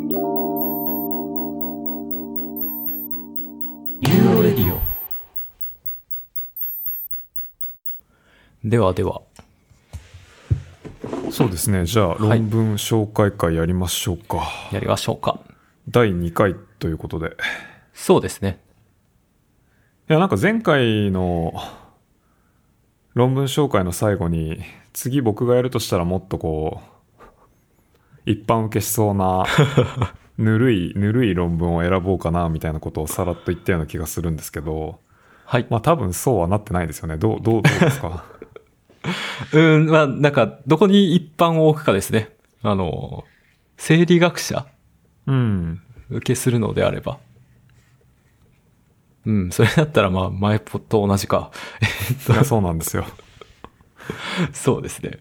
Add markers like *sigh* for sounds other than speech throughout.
ユーロレディオではではそうですね。じゃあ、はい論文紹介会やりましょうか。やりましょうか第2回ということで。そうですねいや、なんか前回の論文紹介の最後に、次僕がやるとしたらもっとこう、一般受けしそうな、*laughs* ぬるい、ぬるい論文を選ぼうかな、みたいなことをさらっと言ったような気がするんですけど、はい、まあ多分そうはなってないですよね。どう、どう、どうですか？*laughs* うんまあなんかどこに一般を置くかですねあの生理学者うん。受けするのであればうんそれだったらまあ前と同じかいや、そうなんですよ。*laughs* そうですね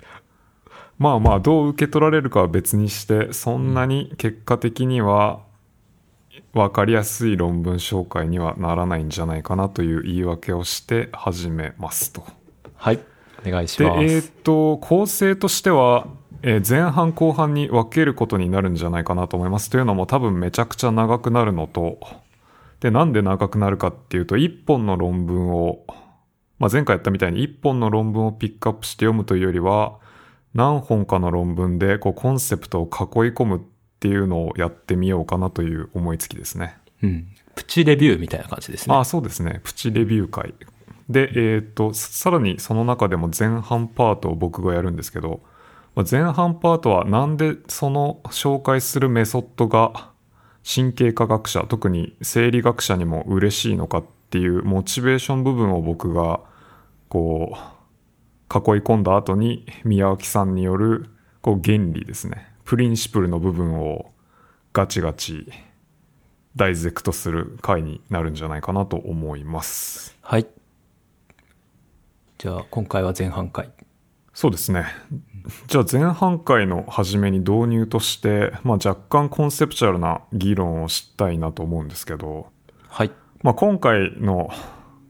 まあまあ、どう受け取られるかは別にして、そんなに結果的には分かりやすい論文紹介にはならないんじゃないかなという言い訳をして始めますと。はいお願いしで、ます、えっ、と、構成としては、えー前半後半に分けることになるんじゃないかなと思います。というのも多分めちゃくちゃ長くなるのと、で、なんで長くなるかっていうと、一本の論文を、まあ、前回やったみたいに一本の論文をピックアップして読むというよりは、何本かの論文でこうコンセプトを囲い込むっていうのをやってみようかなという思いつきですね。うん、プチレビューみたいな感じですねあそうですね。プチレビュー会。で、えっ、と、さらにその中でも前半パートを僕がやるんですけど、まあ前半パートはなんでその紹介するメソッドが神経科学者、特に生理学者にも嬉しいのかっていうモチベーション部分を僕がこう囲い込んだ後に宮脇さんによるこう原理ですね。プリンシプルの部分をガチガチダイゼクトする回になるんじゃないかなと思います。はいじゃあ今回は前半回そうですね。じゃあ前半回の初めに導入として、まあ、若干コンセプチュアルな議論をしたいなと思うんですけど、はいまあ、今回の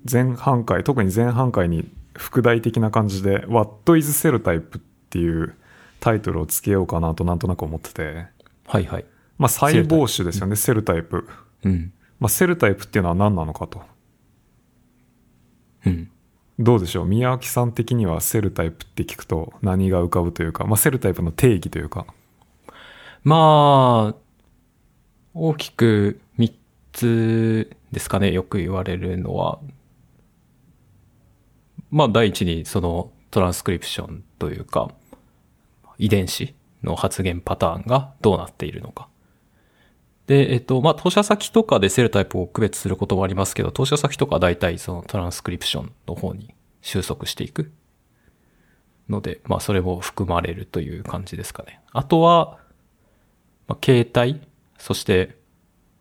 前半回、特に前半回に副題的な感じで What is Cell Type っていうタイトルをつけようかなとなんとなく思ってて、はいはいまあ、細胞種ですよね、セルタイプ。うんまあ、セルタイプっていうのは何なのかと。うんどうでしょう？宮脇さん的にはセルタイプって聞くと何が浮かぶというか、まあ、セルタイプの定義というか。まあ、大きく3つですかね、よく言われるのは。まあ、第一にそのトランスクリプションというか、遺伝子の発現パターンがどうなっているのか。で、えっと、まあ、投射先とかでセルタイプを区別することもありますけど、投射先とかは大体そのトランスクリプションの方に収束していく。ので、まあ、それも含まれるという感じですかね。あとは、まあ、形態、そして、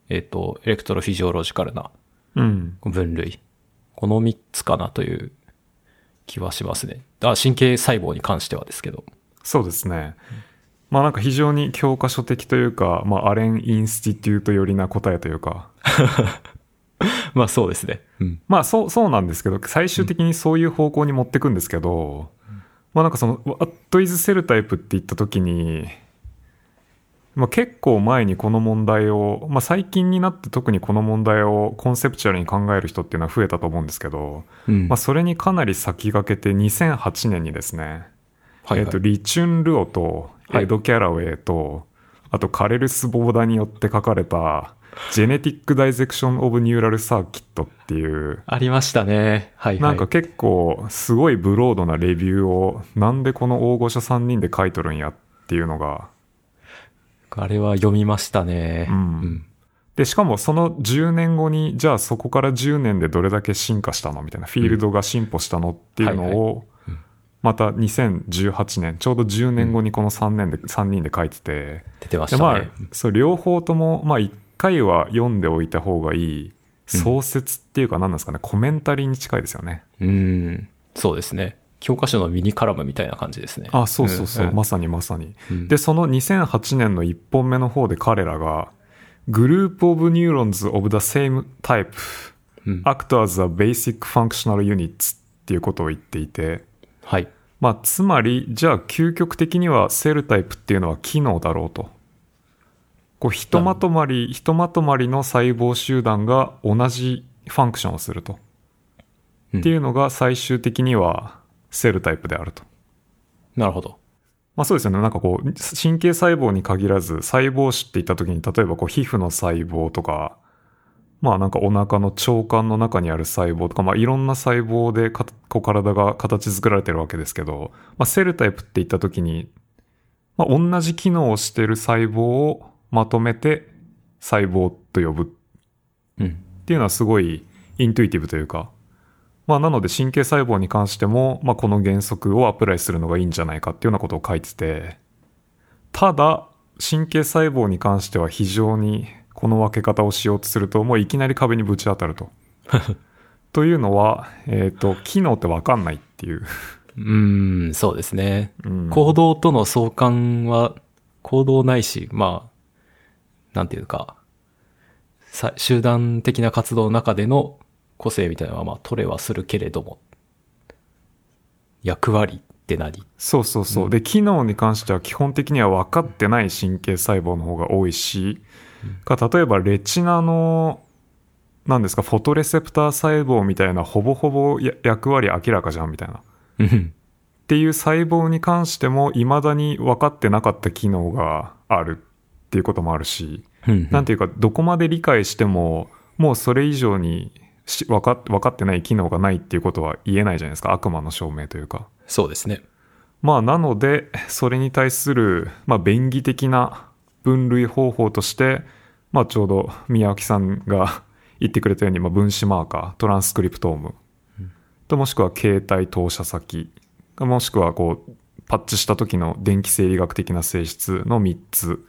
えっ、と、エレクトロフィジオロジカルなうん。分類。この3つかなという気はしますね。あ神経細胞に関してはですけど。そうですね。まあなんか非常に教科書的というか、まあアレン・インスティテュート寄りな答えというか、*laughs* まあそうですね。うん。まあそう、そうなんですけど、最終的にそういう方向に持ってくんですけど、まあなんかその、What is cell type って言った時に、まあ結構前にこの問題を、まあ最近になって特にこの問題をコンセプチュアルに考える人っていうのは増えたと思うんですけど、うん。まあそれにかなり先駆けて2008年にですね、はい、えっと、リチュン・ルオとはいエド・キャラウェイと、あとカレルス・ボーダによって書かれた、ジェネティック・ダイゼクション・オブ・ニューラル・サーキットっていう、ありましたね。はいはい。なんか結構すごいブロードなレビューを、なんでこの大御所3人で書いとるんやっていうのが、あれは読みましたね。うんで、しかもその10年後に、じゃあそこから10年でどれだけ進化したの？みたいな、フィールドが進歩したのっていうのはいを、また2018年、ちょうど10年後にこの3年で、3人で書いてて、出てましでまあたね。、そう、両方とも、まあ一回は読んでおいた方がいい、創説っていうか何なんですかね、コメンタリーに近いですよね。うん。そうですね。教科書の minicolumn みたいな感じですね。あ、そうそうそう、んんまさにまさに。うんで、その2008年の1本目の方で彼らが、 group of neurons of the same type うん act as a basic functional units っていうことを言っていて、はい。まあ、つまり、じゃあ究極的には cell type っていうのは機能だろうと。こうひとまとまり、ひとまとまりの細胞集団が同じファンクションをすると。うんっていうのが最終的にはセルタイプであると。なるほど。まあそうですよね。なんかこう、神経細胞に限らず、細胞種って言った時に、例えばこう、皮膚の細胞とか、まあなんかお腹の腸管の中にある細胞とか、まあいろんな細胞でかこう体が形作られてるわけですけど、まあセルタイプって言った時に、まあ同じ機能をしてる細胞をまとめて細胞と呼ぶっうん。ていうのはすごいイントゥイティブというか、まあなので神経細胞に関しても、まあこの原則をアプライするのがいいんじゃないかっていうようなことを書いてて、ただ神経細胞に関しては非常にこの分け方をしようとするともういきなり壁にぶち当たると。*laughs* というのは、えっ、と、機能ってわかんないっていう。うーん、そうですね。うん行動との相関は、行動ないし、まあ、なんていうか、さ集団的な活動の中での個性みたいなのは、まあ、取れはするけれども、役割って何？そうそうそう。で、機能に関しては基本的には分かってない神経細胞の方が多いし、か例えばレチナの、何ですか、フォトレセプター細胞みたいなほぼほぼや役割明らかじゃんみたいな。っうん。ていう細胞に関しても未だに分かってなかった機能があるっていうこともあるし、うんなんていうか、どこまで理解しても、もうそれ以上にし分かっ分かってない機能がないっていうことは言えないじゃないですか。悪魔の証明というか。そうですね。まあ、なので、それに対する、まあ、便宜的な分類方法として、まあ、ちょうど宮脇さんが *laughs* 言ってくれたように、まあ、分子マーカー、トランスクリプトーム、ともしくは携帯投射先、もしくはこう、パッチした時の電気生理学的な性質の3つ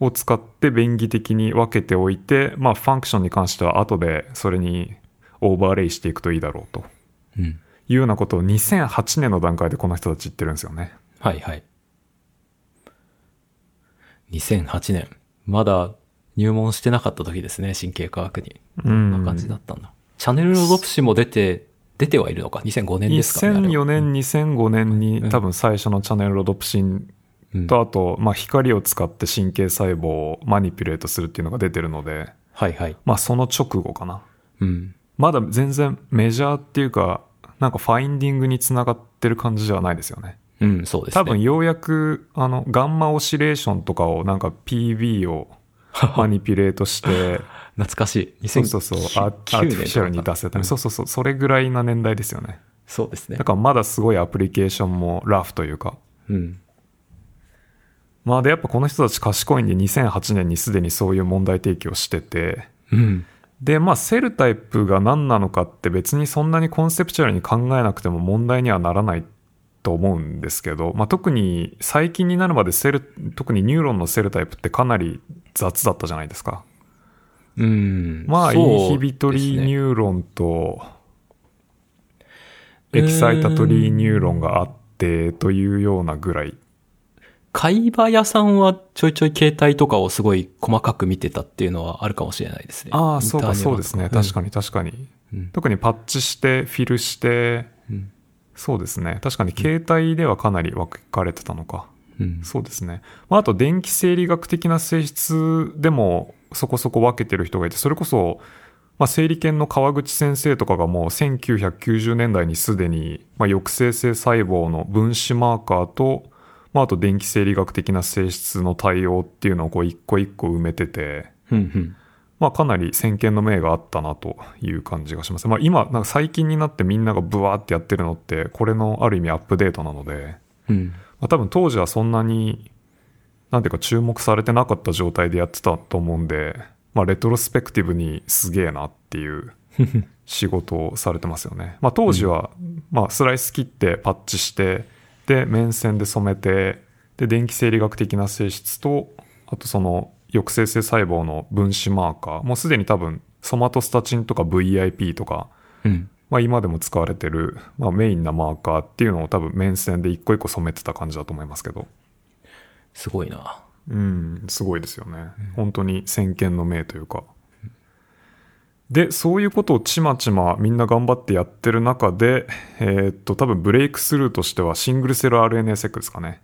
を使って便宜的に分けておいて、まあ、ファンクションに関しては後でそれにオーバーレイしていくといいだろうとうん。いうようなことを2008年の段階でこの人たち言ってるんですよね。はいはい。2008年。まだ入門してなかった時ですね、神経科学に。うこんな感じだったんだ。チャネルロドプシも出て、出てはいるのか ?2005 年ですか？ね。あれは2004年、2005年に多分最初のチャネルロドプシンうんと、あと、まあ、光を使って神経細胞をマニピュレートするっていうのが出てるので、はいはい。まあ、その直後かな。うん。まだ全然メジャーっていうか、なんかファインディングにつながってる感じではないですよね。うん、そうですね。多分ようやく、あの、ガンマオシレーションとかをなんか *laughs* PB をマニピュレートして、*laughs* 懐かしい。そうそうそう、アアーティフィシャルに出せたり、そうそうそう、それぐらいな年代ですよね。そうですね。だからまだすごいアプリケーションもラフというか。うん。まあでやっぱこの人たち賢いんで2008年にすでにそういう問題提起をしてて、うん。でまあ cell type が何なのかって別にそんなにコンセプチュアルに考えなくても問題にはならないと思うんですけど、まあ特に最近になるまで cell、特にニューロンの cell type ってかなり雑だったじゃないですか。うん。まあ、 inhibitory neuron と、excitatory neuron があってというようなぐらい。海馬屋さんはちょいちょい形態とかをすごい細かく見てたっていうのはあるかもしれないですね。ああ、そうか、そうですね。確かに、確かに。うん特にパッチして、 fill して、うんそうですね。確かに形態ではかなり分かれてたのか。うん。そうですね。まあ、あと、電気生理学的な性質でもそこそこ分けてる人がいて、それこそ、まあ、生理研の川口先生とかがもう1990年代にすでに、まあ、抑制性細胞の分子マーカーと、まあ、あと電気生理学的な性質の対応っていうのをこう一個一個埋めてて、うんうん。まあ、かなり先見の明があったなという感じがします。まあ、今、なんか最近になってみんながブワーってやってるのって、これのある意味アップデートなので、うん。まあ、多分当時はそんなに、なんていうか注目されてなかった状態でやってたと思うんで、まあ、レトロスペクティブにすげえなっていう *laughs* 仕事をされてますよね。まあ、当時は、まあ、スライス切ってパッチして、で、面線で染めて、で、電気生理学的な性質と、あとその抑制性細胞の分子マーカー、もうすでに多分ソマトスタチンとか VIP とか、うん。まあ、今でも使われてる、まあ、メインなマーカーっていうのを多分面線で一個一個染めてた感じだと思いますけど。すごいな。うん、すごいですよね。本当に先見の明というか。で、そういうことをちまちまみんな頑張ってやってる中で、えーっと、多分ブレイクスルーとしてはシングルセル RNA セックですかね。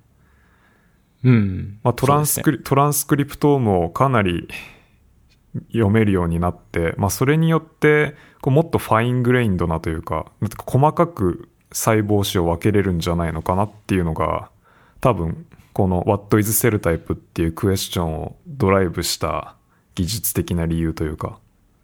うん。まあ、トランスクリ、トランスクリプトームをかなり読めるようになって、まあ、それによって、こうもっとファイングレインドなというか、か細かく細胞子を分けれるんじゃないのかなっていうのが、多分、この What is Cell Type っていうクエスチョンをドライブした技術的な理由というか、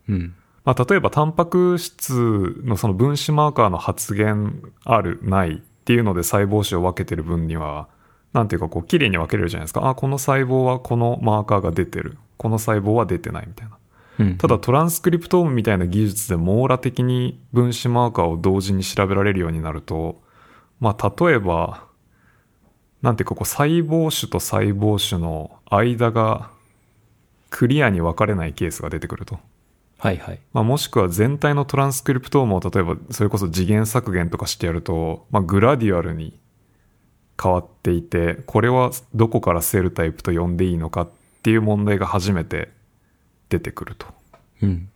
うん。まあ、例えばタンパク質のその分子マーカーの発現あるないっていうので細胞子を分けてる分にはなんていうかこう綺麗に分けれるじゃないですかあこの細胞はこのマーカーが出てるこの細胞は出てないみたいなうん。ただトランスクリプトームみたいな技術で網羅的に分子マーカーを同時に調べられるようになるとまあ例えばなんていうかこう細胞種と細胞種の間がクリアに分かれないケースが出てくると。はいはい。まあ、もしくは全体のトランスクリプトームを例えばそれこそ次元削減とかしてやると、まあ、グラディアルに変わっていてこれはどこからセルタイプと呼んでいいのかっていう問題が初めて出てくると。うん。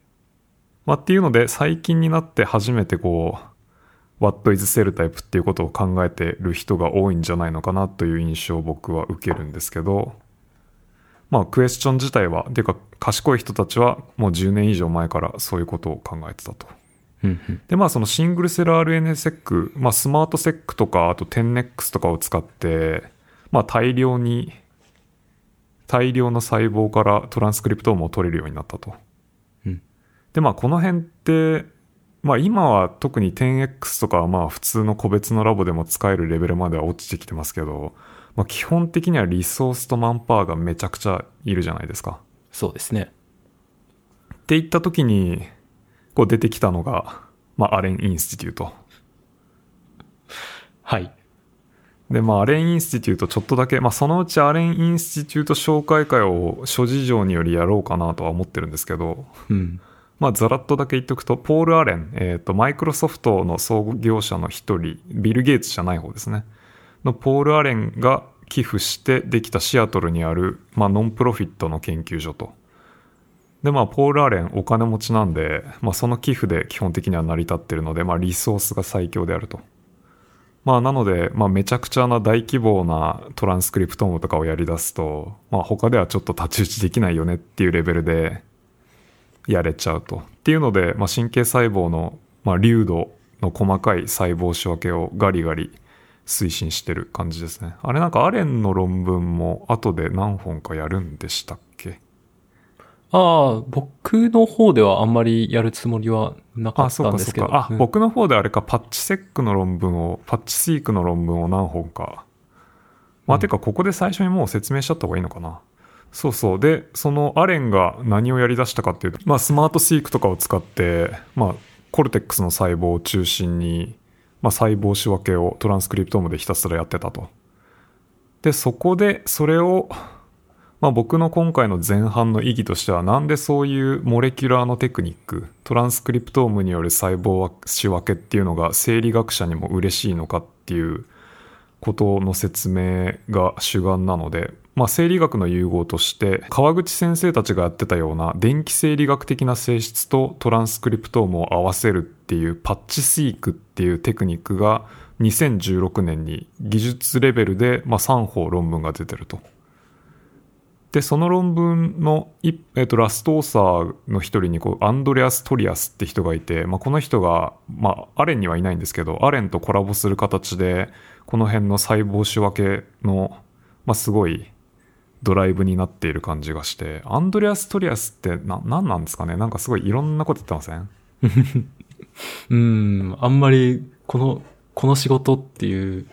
まあ、っていうので最近になって初めてこう What is cell type っていうことを考えてる人が多いんじゃないのかなという印象を僕は受けるんですけどまあクエスチョン自体はっていうか賢い人たちはもう10年以上前からそういうことを考えてたと。でまあそのシングルセル RNA セック、まあ、スマートセックとかあと 10NEX とかを使って、まあ、大量に大量の細胞からトランスクリプトームを取れるようになったと。うんでまあこの辺って、まあ、今は特に 10X とかはまあ普通の個別のラボでも使えるレベルまでは落ちてきてますけど、まあ、基本的にはリソースとマンパワーがめちゃくちゃいるじゃないですか。そうですね。って言った時にこう出てきたのが、まあ、アレン・インスティテュート。はい。で、まあ、アレン・インスティテュートちょっとだけ、まあ、そのうちアレン・インスティテュート紹介会を諸事情によりやろうかなとは思ってるんですけど、うん。まあ、ざらっとだけ言っておくと、ポール・アレン、えっ、と、マイクロソフトの創業者の一人、ビル・ゲイツじゃない方ですね。のポール・アレンが寄付してできたシアトルにある、まあ、ノンプロフィットの研究所と。で、まあ、ポール・アレンお金持ちなんで、まあ、その寄付で基本的には成り立ってるので、まあ、リソースが最強であると。まあ、なので、まあ、めちゃくちゃな大規模なトランスクリプトームとかをやり出すと、まあ、他ではちょっと太刀打ちできないよねっていうレベルでやれちゃうと。っていうので、まあ、神経細胞の、まあ、流度の細かい細胞仕分けをガリガリ推進してる感じですね。あれなんかアレンの論文も後で何本かやるんでしたっけ？ああ、僕の方ではあんまりやるつもりはなかあ、ったんですけど。そうか。あ、うん僕の方であれか、パッチセックの論文を、パッチシークの論文を何本か。まあ、てか、ここで最初にもう説明しちゃった方がいいのかな。そうそう。で、そのアレンが何をやり出したかっていうと、まあ、スマートシークとかを使って、まあ、コルテックスの細胞を中心に、まあ、細胞仕分けをトランスクリプトームでひたすらやってたと。で、そこで、それを、まあ、僕の今回の前半の意義としてはなんでそういうモレキュラーのテクニックトランスクリプトームによる細胞仕分けっていうのが生理学者にも嬉しいのかっていうことの説明が主眼なので、まあ、生理学の融合として川口先生たちがやってたような電気生理学的な性質とトランスクリプトームを合わせるっていう Patch-seq っていうテクニックが2016年に技術レベルでまあ3本論文が出てると。で、その論文の、えっと、 last author の一人にこう、アンドレアス・トリアスって人がいて、まあ、この人が、まあ、アレンにはいないんですけど、アレンとコラボする形で、この辺の細胞仕分けの、まあ、すごいドライブになっている感じがして、アンドレアス・トリアスって、何なんですかね？なんかすごいいろんなこと言ってません？うん、あんまり、この、この仕事っていう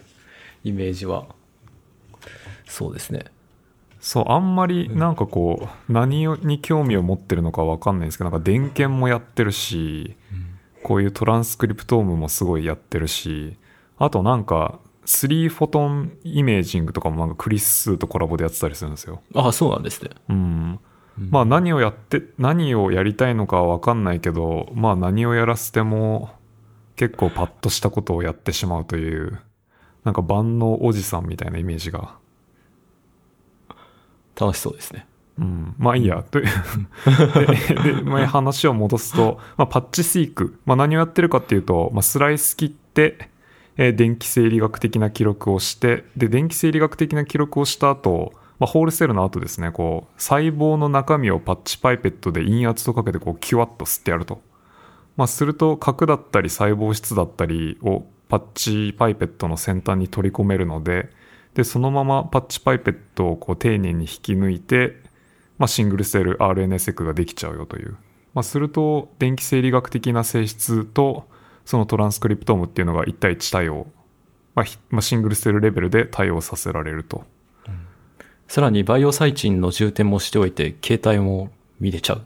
イメージは、そうですね。そう、あんまりなんかこう、何に興味を持ってるのかわかんないんですけど、なんか電顕もやってるし、こういうトランスクリプトームもすごいやってるし、あとなんか、3フォトンイメージングとかもなんかクリス数とコラボでやってたりするんですよ。ああ、そうなんですね。うん。まあ何をやって、何をやりたいのかはわかんないけど、まあ何をやらせても結構パッとしたことをやってしまうという、なんか万能おじさんみたいなイメージが楽しそうですね。うん、まあいいや。という *laughs* でで、まあ、話を戻すと、まあ、パッチシーク。まあ、何をやってるかっていうと、まあ、スライス切って、えー電気生理学的な記録をして、で、電気生理学的な記録をした後、まあ、ホールセルの後ですね、こう、細胞の中身をパッチパイペットで陰圧をかけてこう、キュワッと吸ってやると。まあ、すると核だったり細胞質だったりをパッチパイペットの先端に取り込めるのででそのままパッチパイペットをこう丁寧に引き抜いて、まあ、シングルセル RNA セクができちゃうよという、まあ、すると電気生理学的な性質とそのトランスクリプトームっていうのが1対1対応、まあまあ、シングルセルレベルで対応させられると。さらにバイオサイチンの充填もしておいて、携帯も見れちゃう。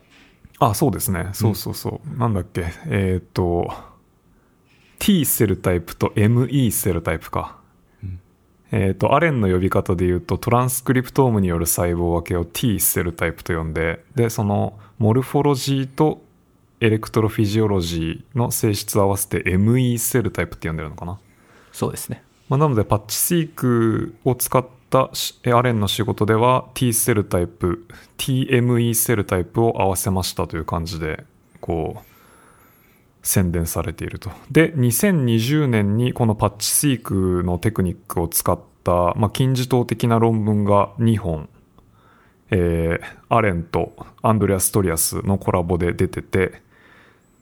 あ、そうですね。そうそうそう。なんだっけ。えーっと、T セルタイプと ME セルタイプか。えーっと、アレンの呼び方で言うと、トランスクリプトームによる細胞分けを T セルタイプと呼んで、で、その、モルフォロジーとelectrophysiology の性質を合わせて ME セルタイプって呼んでるのかな。そうですね。まあ、なので Patch-seq を使ったしえアレンの仕事では T セルタイプ TME セルタイプを合わせましたという感じでこう宣伝されていると。で2020年にこの Patch-seq のテクニックを使った、まあ、金字塔的な論文が2本えーアレンとアンドレアス・トリアスのコラボで出てて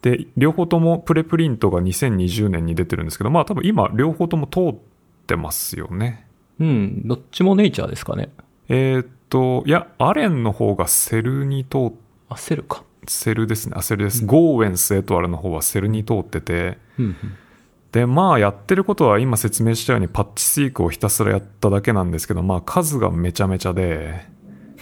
で両方ともプレプリントが2020年に出てるんですけどまあ多分今両方とも通ってますよね。うん、どっちもネイチャーですかね。えーっといやアレンの方がセルに通っあ、セルか。セルですねあセルです、 Gouwens et al.の方はセルに通っててうん、うん。でまあやってることは今説明したように Patch-seq をひたすらやっただけなんですけどまあ数がめちゃめちゃで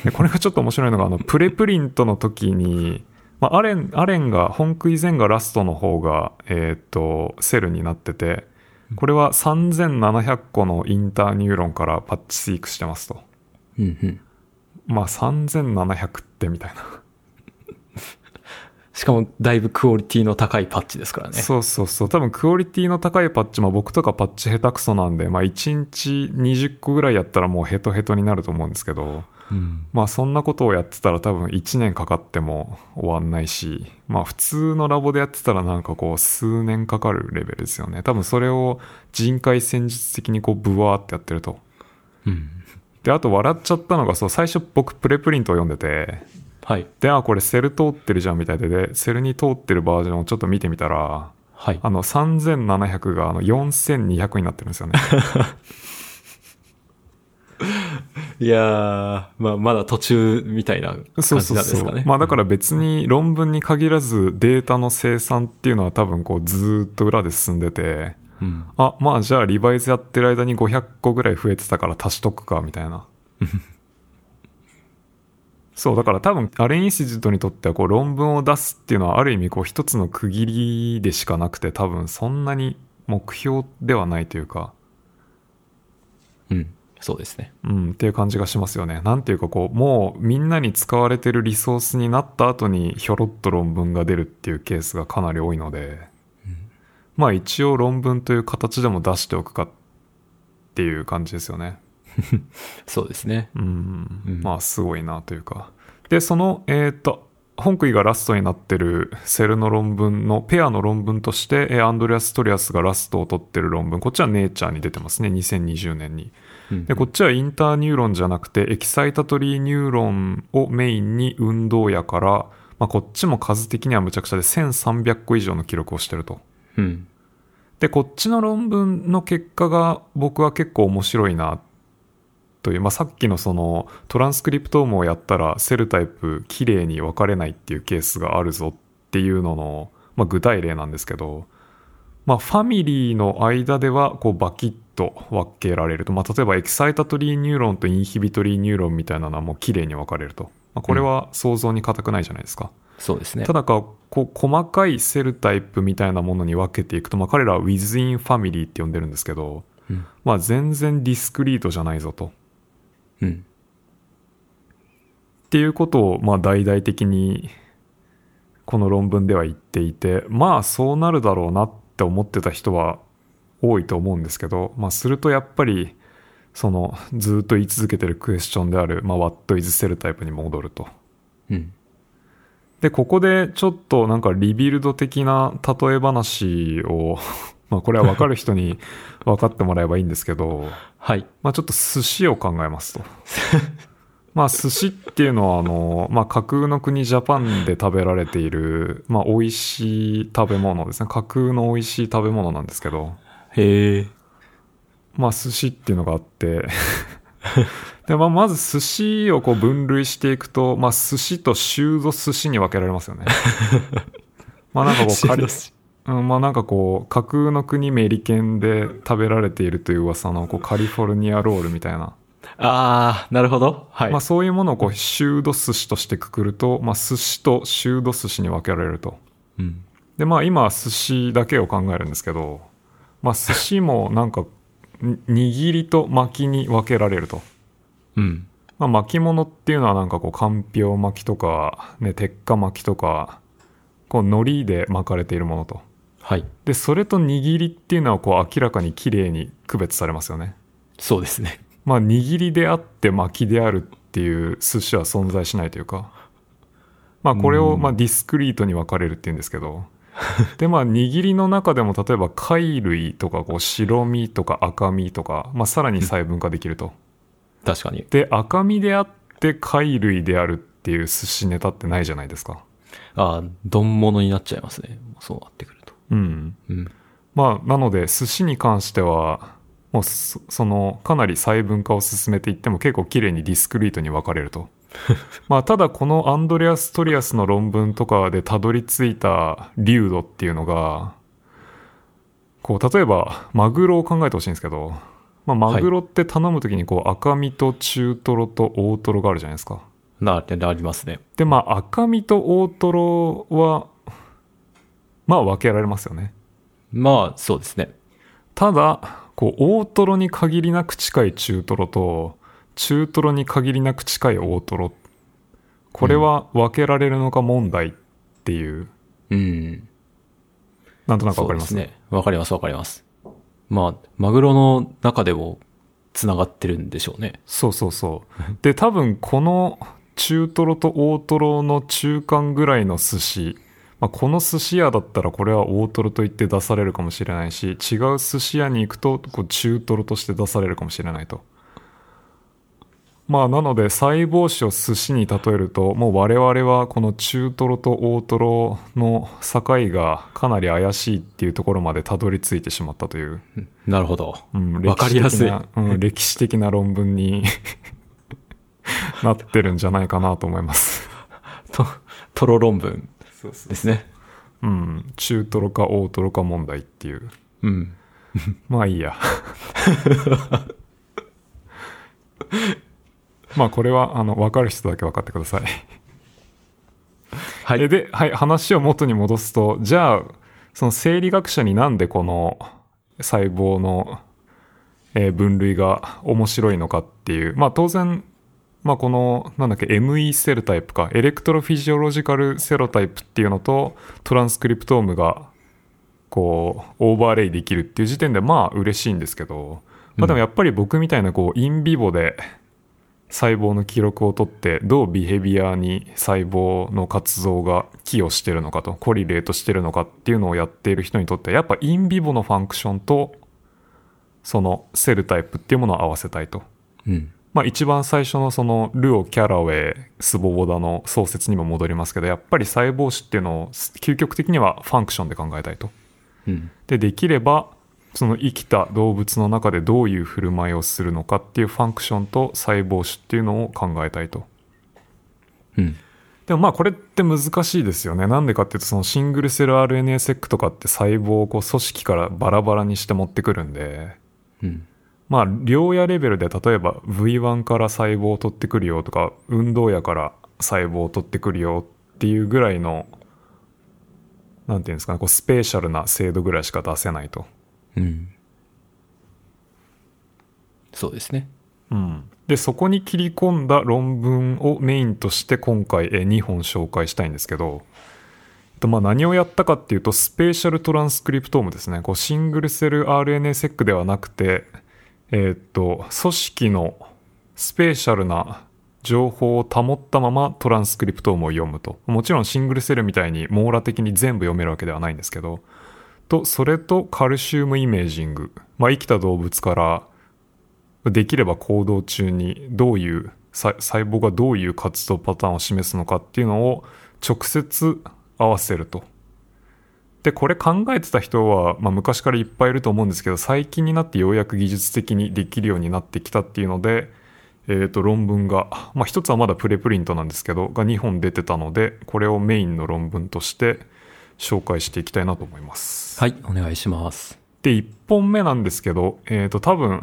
でこれがちょっと面白いのがあのプレプリントの時に、まあ、アレンアレンがホンクイ・ゼンがラストの方がえーっとセルになっててこれは3700個の interneuron から Patch-seq してますとうん、うん。まあ3700ってみたいな *laughs* しかも、だいぶクオリティの高いパッチですからね。そうそうそう。多分クオリティの高いパッチも僕とかパッチ下手くそなんで、まあ1日20個ぐらいやったらもうヘトヘトになると思うんですけど、うん。まあそんなことをやってたら多分1年かかっても終わんないし、まあ普通のラボでやってたらなんかこう数年かかるレベルですよね。多分それを人海戦術的にこうブワーってやってると。うん。で、あと笑っちゃったのが、そう、最初僕プレプリントを読んでて、はい。で、あ、これセル通ってるじゃんみたいで、で、セルに通ってるバージョンをちょっと見てみたら、はい。あの、3700があの4200になってるんですよね。*laughs* いやー、まあ、まだ途中みたいな感じそうそうそう。なんですかね。まあだから別に論文に限らずデータの生産っていうのは多分こうずーっと裏で進んでて、うん。あ、まあじゃあリバイズやってる間に500個ぐらい増えてたから足しとくか、みたいな。*laughs* そう、だから多分アレンインスティチュートにとってはこう論文を出すっていうのはある意味こう一つの区切りでしかなくて多分そんなに目標ではないというか、うん。そうですね。うん、っていう感じがしますよね。なんていうかこう、もうみんなに使われてるリソースになった後にひょろっと論文が出るっていうケースがかなり多いので、まあ一応論文という形でも出しておくかっていう感じですよね。*laughs* そうですね。うん、うんまあすごいなというか。で、その、えっ、と、ホンクイがラストになってるセルの論文のペアの論文として、えーアンドレアス・トリアスがラストを取ってる論文、こっちはネイチャーに出てますね、2020年に。うんでこっちは interneuron じゃなくて excitatory neuron をメインに運動野から、まあ、こっちも数的にはむちゃくちゃで1300個以上の記録をしてると。うん。でこっちの論文の結果が僕は結構面白いなという、まあ、さっきのそのトランスクリプトームをやったら cell type きれいに分かれないっていうケースがあるぞっていうのの、まあ、具体例なんですけど、まあ、ファミリーの間ではこうバキッと分けられると、まあ、例えば excitatory neuron と inhibitory neuron みたいなのはもう綺麗に分かれると、まあ、これは想像に難くないじゃないですか、そうですね。た。だかこう細かい cell type みたいなものに分けていくと、まあ、彼らは within family って呼んでるんですけど、うん。まあ、全然 discrete じゃないぞとうん。っていうことをまあ大々的にこの論文では言っていてまあそうなるだろうなって思ってた人は多いと思うんですけど、まあ、するとやっぱりそのずっと言い続けてるクエスチョンである、まあ、What is セルタイプに戻ると。うん。でここでちょっとなんかリビルド的な例え話をまあこれは分かる人に分かってもらえばいいんですけど、*laughs* はい。まあちょっと寿司を考えますと。*laughs* まあ寿司っていうのはあの、まあ架空の国ジャパンで食べられている、まあ美味しい食べ物ですね。架空の美味しい食べ物なんですけど、へえ。まあ寿司っていうのがあって、*laughs* でまあ、まず寿司をこう分類していくと、まあ寿司とシュード寿司に分けられますよね。まあなんかこう仮、うん、まあなんかこう架空の国メリケンで食べられているという噂のこうカリフォルニアロールみたいな、ああ、なるほど。はい。まあそういうものをこうシュード寿司としてくくると、まあ寿司とシュード寿司に分けられると。うん。でまあ今は寿司だけを考えるんですけど、まあ寿司もなんかに握りと巻きに分けられると。うん。まあ、巻物っていうのはなんかこう、かんぴょう巻きとか、ね、鉄火巻きとか、こう、海苔で巻かれているものと。はい。で、それと握りっていうのはこう、明らかに綺麗に区別されますよね。そうですね。まあ、握りであって巻きであるっていう寿司は存在しないというか、まあ、これをまあディスクリートに分かれるっていうんですけど、*laughs* で、まあ、握りの中でも例えば貝類とかこう白身とか赤身とか、まあ、さらに細分化できると。確かに。で赤身であって貝類であるっていう寿司ネタってないじゃないですかああ、丼物になっちゃいますね。そうなってくると。うんうん。まあなので寿司に関してはもうそそのかなり細分化を進めていっても結構綺麗に discrete に分かれると *laughs* まあただこのアンドレアス・トリアスの論文とかでたどり着いた粒度っていうのがこう例えばマグロを考えてほしいんですけど、まあ、マグロって頼む時にこう赤身と中トロと大トロがあるじゃないですかな、ありますね。でまあ赤身と大トロはまあ分けられますよねまあ、そうですね。ただこう大トロに限りなく近い中トロと中トロに限りなく近い大トロこれは分けられるのか問題っていう、うん。なんとなく分かります？ね。わかりますわかります。まあ、マグロの中でも繋がってるんでしょうね。そうそうそうで多分この中トロと大トロの中間ぐらいの寿司、まあ、この寿司屋だったらこれは大トロと言って出されるかもしれないし違う寿司屋に行くとこう中トロとして出されるかもしれないとまあなので細胞子を寿司に例えるともう我々はこの中トロと大トロの境がかなり怪しいっていうところまでたどり着いてしまったという *laughs* なるほど。うん、わかりやすいうん、*laughs* 歴史的な論文に *laughs* なってるんじゃないかなと思います。と、トロ論文ですね。うん、中トロか大トロか問題っていう。うん。*laughs* まあいいや。*laughs* まあこれは、あの、分かる人だけ分かってください。はいえで、はい、話を元に戻すと、じゃあ、その生理学者になんでこの細胞の、えー分類が面白いのかっていう、まあ当然、まあこの、なんだっけ、ME セルタイプか、エレクトロフィジオロジカルセロタイプっていうのと、トランスクリプトームが、こう、 overlay できるっていう時点で、まあ嬉しいんですけど、まあでもやっぱり僕みたいな、こう、 in vivo で、細胞の記録を取ってどう behavior に細胞の活動が寄与してるのかと correlate してるのかっていうのをやっている人にとってはやっぱ in vivo の function とそのセルタイプっていうものを合わせたいと。うん。まあ一番最初のそのルオ・キャラウェイ、スボボダの創設にも戻りますけどやっぱり細胞子っていうのを究極的にはファンクションで考えたいと。うん。でできればその生きた動物の中でどういう振る舞いをするのかっていうファンクションと細胞種っていうのを考えたいとうん。でもまあこれって難しいですよねなんでかっていうとそのシングルセル RNA セックとかって細胞をこう組織からバラバラにして持ってくるんでうん。まあ量やレベルで例えば V1 から細胞を取ってくるよとか運動やから細胞を取ってくるよっていうぐらいのなんていうんですかねこうスペーシャルな精度ぐらいしか出せないとうん。そうですね。うん、でそこに切り込んだ論文をメインとして今回えー2本紹介したいんですけど、えっとまあ、何をやったかっていうとスペーシャルトランスクリプトームですねこうシングルセル RNA セックではなくて、えーっと組織のスペーシャルな情報を保ったままトランスクリプトームを読むと。もちろんシングルセルみたいに網羅的に全部読めるわけではないんですけど。とそれとカルシウムイメージング、まあ、生きた動物からできれば行動中にどういう細胞がどういう活動パターンを示すのかっていうのを直接合わせると。で、これ考えてた人は、まあ、昔からいっぱいいると思うんですけど、最近になってようやく技術的にできるようになってきたっていうので、えっ、ー、と、論文が、まあ、一つはまだプレプリントなんですけど、が2本出てたので、これをメインの論文として紹介していきたいなと思います。はい、お願いします。で、1本目なんですけど、えっ、ー、と、多分、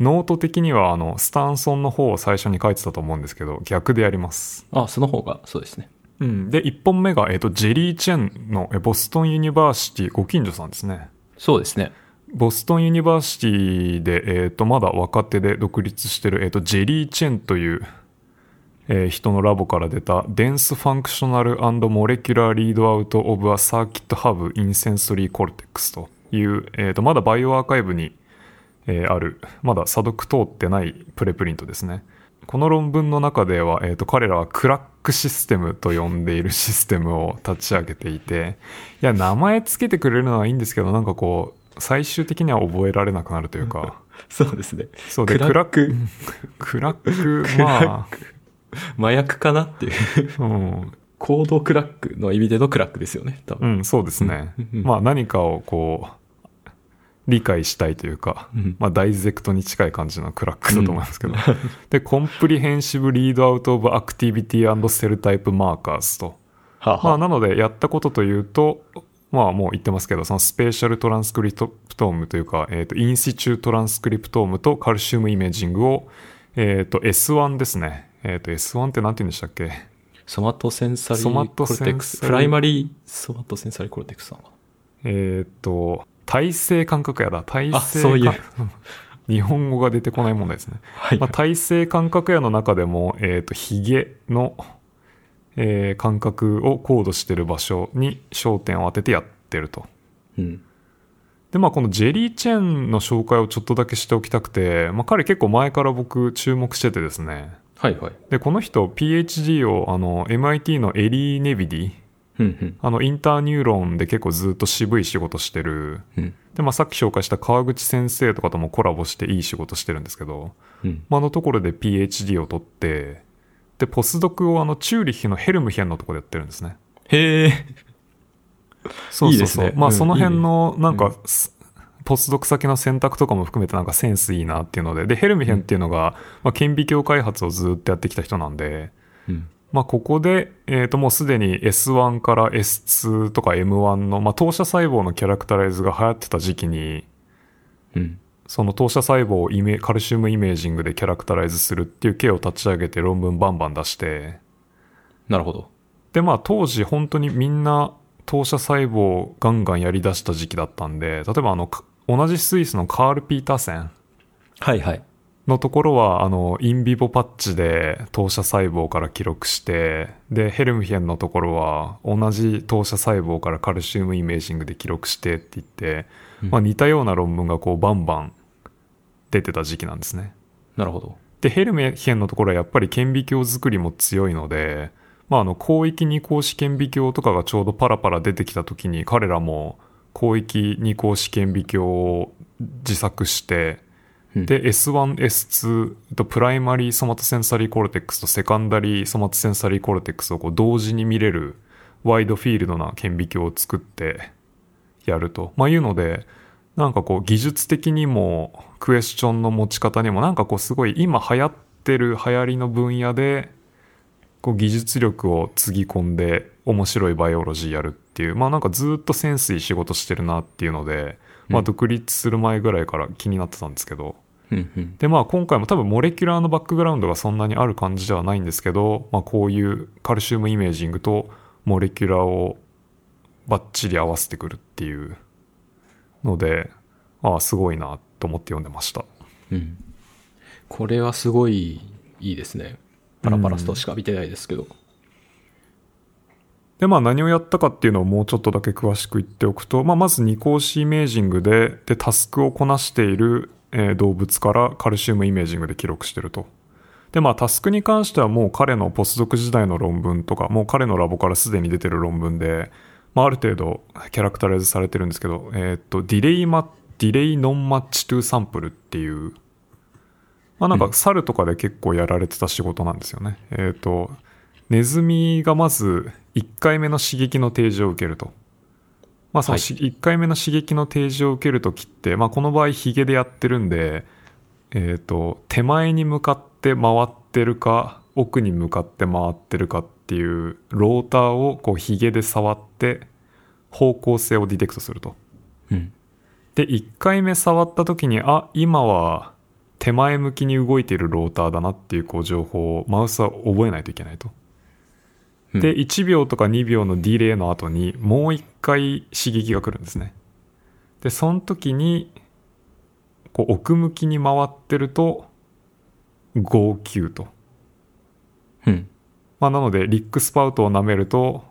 ノート的には、あの、スタンソンの方を最初に書いてたと思うんですけど、逆でやります。あ、その方が、そうですね。うん。で、1本目が、えっ、ー、と、ジェリー・チェンのボストン・ユニバーシティ、ご近所さんですね。そうですね。ボストン・ユニバーシティで、えっ、ー、と、まだ若手で独立してる、えっ、ー、と、ジェリー・チェンという、えー、人のラボから出た、 dense functional molecular readout of a circuit hub in sensory cortex という、えっ、と、まだ bioRxiv に、えある、まだ査読通ってないプレプリントですね。この論文の中では、えっ、と、彼らは CRACK システムと呼んでいるシステムを立ち上げていて、いや、名前つけてくれるのはいいんですけど、なんかこう、最終的には覚えられなくなるというか。*laughs* そうですね。そうで、 CRACK。CRACK、*laughs* まあ。麻薬かなっていう。うん。 code crack の意味での crack ですよね、多分。うん、そうですね。まあ何かをこう、理解したいというか、うん、まあ dissect に近い感じの crack だと思いますけど。うん、*laughs* で、 comprehensive readout of activity cell type markers と。はあはあ、まあなのでやったことというと、まあもう言ってますけど、そのスペーシャルトランスクリプトームというか、えっ、ー、と、インシチュートランスクリプトームとカルシウムイメージングを、えっ、ー、と、S1 ですね。えっ、ー、と、S1 って何て言うんでしたっけ？ somatosensory cortex。primary somatosensory cortex さんは。えっ、と、体性感覚野だ。体性そういう。*laughs* 日本語が出てこない問題ですね。はい。まあ、体性感覚野の中でも、えっ、と、ヒゲの、えー、感覚をコードしてる場所に焦点を当ててやってると。うん。で、まあ、このジェリー・チェンの紹介をちょっとだけしておきたくて、まあ、彼結構前から僕注目しててですね。はいはい。で、この人、PhD を、あの、MIT のエリー・ネビディ、あの、インターニューロンで結構ずっと渋い仕事してる。うん、で、まあ、さっき紹介した川口先生とかともコラボしていい仕事してるんですけど、うん、まあ、のところで PhD を取って、で、ポスドクをあの、チューリッヒのヘルムヒェンのところでやってるんですね。へえ。そうそうそう。ね、まあ、その辺の、なんか、うん、ポスドク先の選択とかも含めてなんかセンスいいなっていうので、で、ヘルムヒェンっていうのが、まあ、顕微鏡開発をずっとやってきた人なんで、うん、まあ、ここで、えっ、ー、と、もうすでに S1 から S2 とか M1 の、まあ、当社細胞のキャラクタライズが流行ってた時期に、うん、その当社細胞をイメカルシウムイメージングでキャラクタライズするっていう系を立ち上げて論文バンバン出して。なるほど。で、まあ当時本当にみんな当社細胞をガンガンやり出した時期だったんで、例えばあの、同じスイスのカール・ピーターセン。はいはい。のところは、あの、インビボパッチで当社細胞から記録して、で、ヘルムヒェンのところは、同じ当社細胞からカルシウムイメージングで記録してって言って、うん、まあ似たような論文がこうバンバン出てた時期なんですね。なるほど。で、ヘルメヒェンのところはやっぱり顕微鏡作りも強いので、まあ、あの、広域二光子顕微鏡とかがちょうどパラパラ出てきた時に彼らも広域二光子顕微鏡を自作して、うん、で、S1、S2 と primary somatosensory cortex と secondary somatosensory cortex をこう同時に見れるワイドフィールドな顕微鏡を作ってやると、まあ、いうので、なんかこう技術的にもクエスチョンの持ち方にもなんかこうすごい今流行ってる流行りの分野でこう技術力をつぎ込んで面白いバイオロジーやるっていうまあなんかずっとセンスいい仕事してるなっていうので、まあ独立する前ぐらいから気になってたんですけど、でまあ今回も多分モレキュラーのバックグラウンドがそんなにある感じではないんですけど、まあ、こういうカルシウムイメージングとモレキュラーをバッチリ合わせてくるっていうので、ああ、すごいなと思って読んでました。うん。これはすごいいいですね。パラパラスとしか見てないですけど。うん、で、まあ何をやったかっていうのをもうちょっとだけ詳しく言っておくと、まあまず二光子イメージングで、で、タスクをこなしている、えー、動物からカルシウムイメージングで記録してると。で、まあタスクに関してはもう彼のポスドク時代の論文とか、もう彼のラボからすでに出てる論文で、まあ、ある程度キャラクタライズされてるんですけど、えっ、と、ディレイマ、ディレイノンマッチトゥサンプルっていう、まあなんか猿とかで結構やられてた仕事なんですよね。えっ、と、ネズミがまず1回目の刺激の提示を受けると。まあそのし、1回目の刺激の提示を受けるときって、まあこの場合ヒゲでやってるんで、えっ、と、手前に向かって回ってるか、奥に向かって回ってるかっていうローターをこうヒゲで触って方向性をディテクトすると。うん。で、1回目触った時に、あ、今は手前向きに動いているローターだなっていうこう情報をマウスは覚えないといけないと。うんで、1秒とか2秒のディレイの後にもう1回刺激が来るんですね。で、その時に、こう奥向きに回ってると、号泣と。うん。まあ、なので、リックスパウトを舐めると、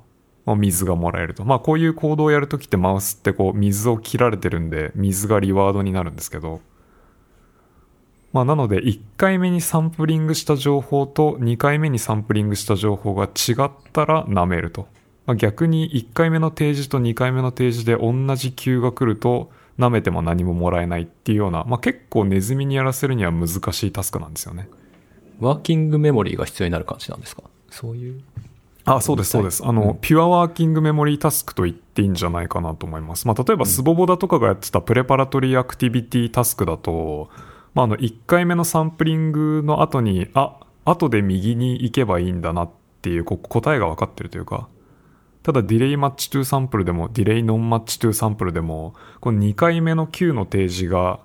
まあ水がもらえると。まあ、こういう行動をやるときってマウスってこう、水を切られてるんで、水がリワードになるんですけど、まあ、なので、1回目にサンプリングした情報と2回目にサンプリングした情報が違ったら舐めると。まあ、逆に1回目の提示と2回目の提示で同じ級が来ると、舐めても何ももらえないっていうような、まあ、結構ネズミにやらせるには難しいタスクなんですよね。ワーキングメモリーが必要になる感じなんですか？そういう。あ、そうです、そうです。あの、ピュアワーキングメモリータスクと言っていいんじゃないかなと思います。まあ、例えば、スボボダとかがやってたプレパラトリーアクティビティタスクだと、まあ、あの、1回目のサンプリングの後に、あ、後で右に行けばいいんだなっていう、答えが分かってるというか、ただ、ディレイマッチトゥーサンプルでも、ディレイノンマッチトゥーサンプルでも、この2回目の Q の提示が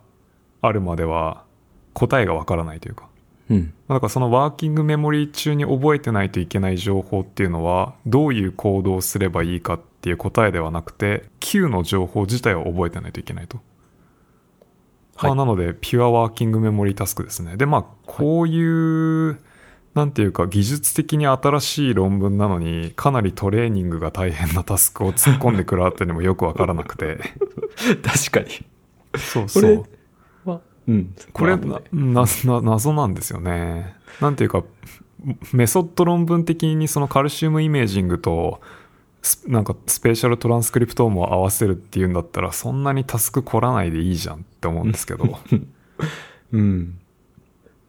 あるまでは、答えが分からないというか。うん。だからそのワーキングメモリー中に覚えてないといけない情報っていうのはどういう行動をすればいいかっていう答えではなくて Q の情報自体を覚えてないといけないと。はいまあ、なのでピュアワーキングメモリータスクですね。でまあこういう、なんていうか技術的に新しい論文なのにかなりトレーニングが大変なタスクを突っ込んでくるあたりもよくわからなくて。*laughs* 確かに。そうこれは、うん。これまあな、な、な、謎なんですよね。なんていうか、メソッド論文的にそのカルシウムイメージングと、スなんかスペーシャルトランスクリプトームを合わせるっていうんだったら、そんなにタスク凝らないでいいじゃんって思うんですけど。うん。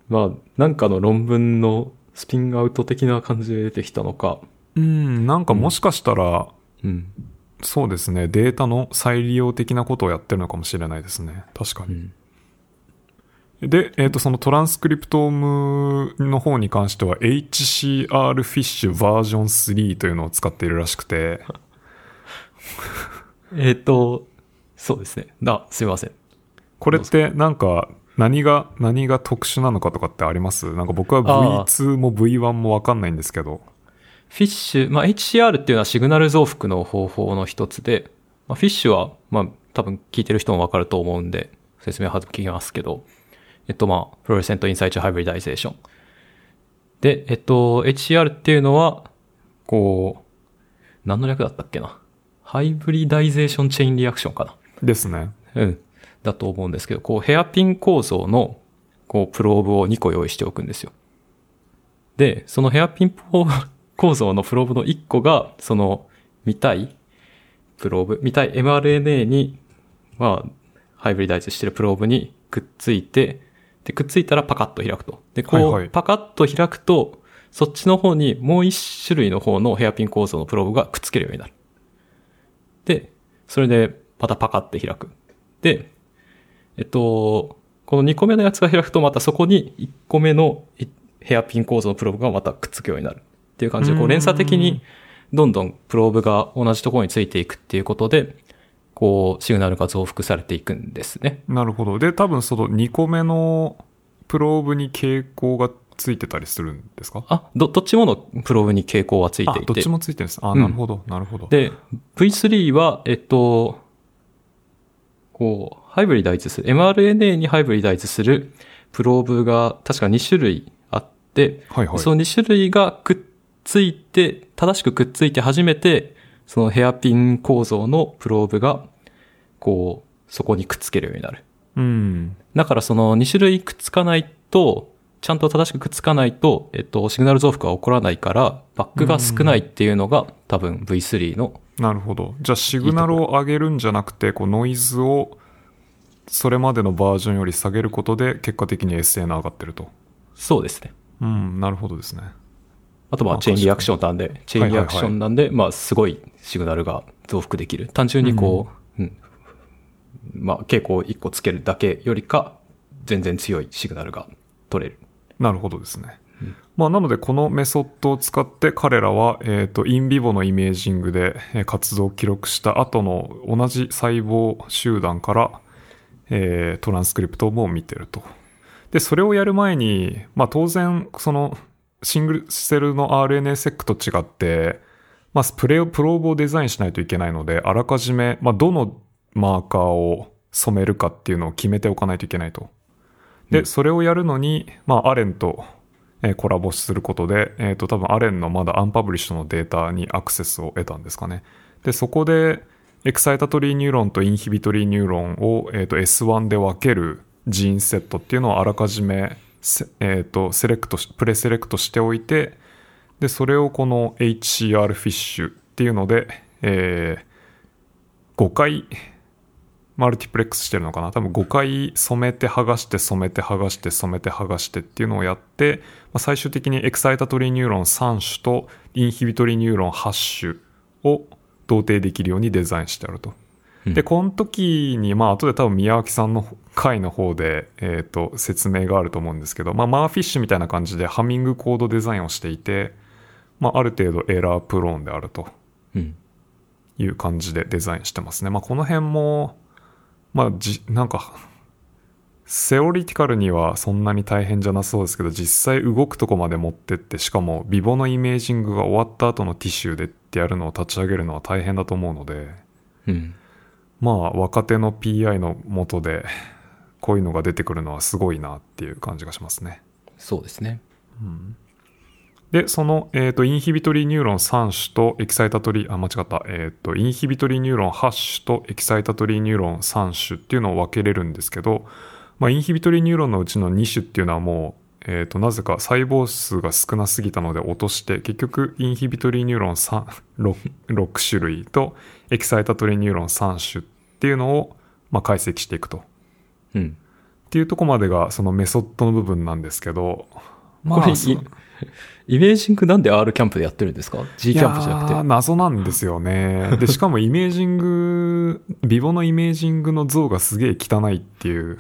まあ、なんかの論文のスピンアウト的な感じで出てきたのか。うん、なんかもしかしたら、うん。そうですね、データの再利用的なことをやってるのかもしれないですね。確かに。うん。で、えっ、と、そのトランスクリプトームの方に関しては HCR フィッシュバージョン3というのを使っているらしくて、*laughs* えっ、と、そうですね。だ、すいません。これってなんか何が、何が特殊なのかとかってあります？なんか僕はあー V2 も V1 もわかんないんですけど。 FISH、まあ、HCR っていうのはシグナル増幅の方法の一つで、まあ、 FISH は、まあ、多分聞いてる人もわかると思うんで、説明は省きますけど、えっと、まあ、 fluorescent in situ hybridization。で、えっと、HCR っていうのは、こう、何の略だったっけな？hybridization chain reaction かな？ですね。うん。だと思うんですけど、こう、ヘアピン構造の、こう、プローブを2個用意しておくんですよ。で、そのヘアピンポ構造のプローブの1個が、その、見たいプローブ、見たい mRNA に、まあ、 hybridize してるプローブにくっついて、で、くっついたらパカッと開くと。で、こう、パカッと開くと、そっちの方にもう一種類の方のヘアピン構造のプローブがくっつけるようになる。で、それで、またパカって開く。で、えっと、この2個目のやつが開くと、またそこに1個目のいヘアピン構造のプローブがまたくっつくようになる。っていう感じで、こううん連鎖的にどんどんプローブが同じところについていくっていうことで、こう、シグナルが増幅されていくんですね。なるほど。で、多分その2個目のプローブに傾向がついてたりするんですか？あ、ど、どっちものプローブに傾向はついてい、てあどっち。もついてるんです。あ、うんなるほど、なるほど。で、V3 は、えっと、こう、ハイブリダイズする、mRNA にハイブリダイズするプローブが確か2種類あって、はいはい。その2種類がくっついて、正しくくっついて初めて、そのヘアピン構造のプローブが、こう、そこにくっつけるようになる。うん。だからその2種類くっつかないと、ちゃんと正しくくっつかないと、えっと、シグナル増幅が起こらないから、バックが少ないっていうのが多分 V3 の、なるほど。じゃあシグナルを上げるんじゃなくて、こうノイズをそれまでのバージョンより下げることで結果的に SN 上がってると。そうですね。うん、なるほどですね。あとまああチェーンリアクションなんで、チェーンリアクションなんで、まあすごいシグナルが増幅できる。単純にこう、うん、まあ傾向を1個つけるだけよりか、全然強いシグナルが取れる。なるほどですね。まあ、なのでこのメソッドを使って彼らは、えっ、と、インビボのイメージングでえー活動を記録した後の同じ細胞集団から、えートランスクリプトも見てると。で、それをやる前に、まあ当然、そのsingle cell の RNA-seq と違って、まあプレプローブをデザインしないといけないので、あらかじめ、まあどのマーカーを染めるかっていうのを決めておかないといけないと。で、それをやるのに、まあ、アレンと、えーコラボすることで、えっ、と、多分アレンのまだ unpublish のデータにアクセスを得たんですかね。で、そこで、 excitatory neuron と inhibitory neuron を、えっ、と、S1 で分けるgene set っていうのをあらかじめ、せえっ、と、 select し、 preselect しておいて、で、それをこの HCR フィッシュっていうので、えー5回 multiplex してるのかな？多分5回染めて剥がして染めて剥がして染めて剥がしてっていうのをやって、まあ、最終的に excitatory neuron 3種と inhibitory neuron 8種を同定できるようにデザインしてあると。うんで、この時に、まあ、後で多分宮脇さんの回の方で、えっ、と、説明があると思うんですけど、まあ、 MERFISH みたいな感じで Hamming code design をしていて、まあ、ある程度 error prone であると。うん。いう感じでデザインしてますね。まあ、この辺も、まあ、じ、なんか、 theoretical にはそんなに大変じゃなそうですけど、実際動くとこまで持ってって、しかも vivo のイメージングが終わった後の tissue でってやるのを立ち上げるのは大変だと思うので、うん。まあ、若手の PI の下で、こういうのが出てくるのはすごいなっていう感じがしますね。そうですね。で、その、えっ、と、 inhibitory ニューロン3種と excitatory、あ、間違った。えっ、と、 inhibitory ニューロン8種と excitatory ニューロン3種っていうのを分けれるんですけど、まあ、 inhibitory ニューロンのうちの2種っていうのはもう、えっ、と、なぜか細胞数が少なすぎたので落として、結局、 inhibitory ニューロン3、6, 6種類と excitatory ニューロン3種っていうのを、まあ、解析していくと。うん。っていうとこまでがそのメソッドの部分なんですけど、まこれ、イメージングなんで R キャンプでやってるんですか ?G キャンプじゃなくて。謎なんですよね。で、*laughs* しかもイメージング、 vivo のイメージングの像がすげえ汚いっていう、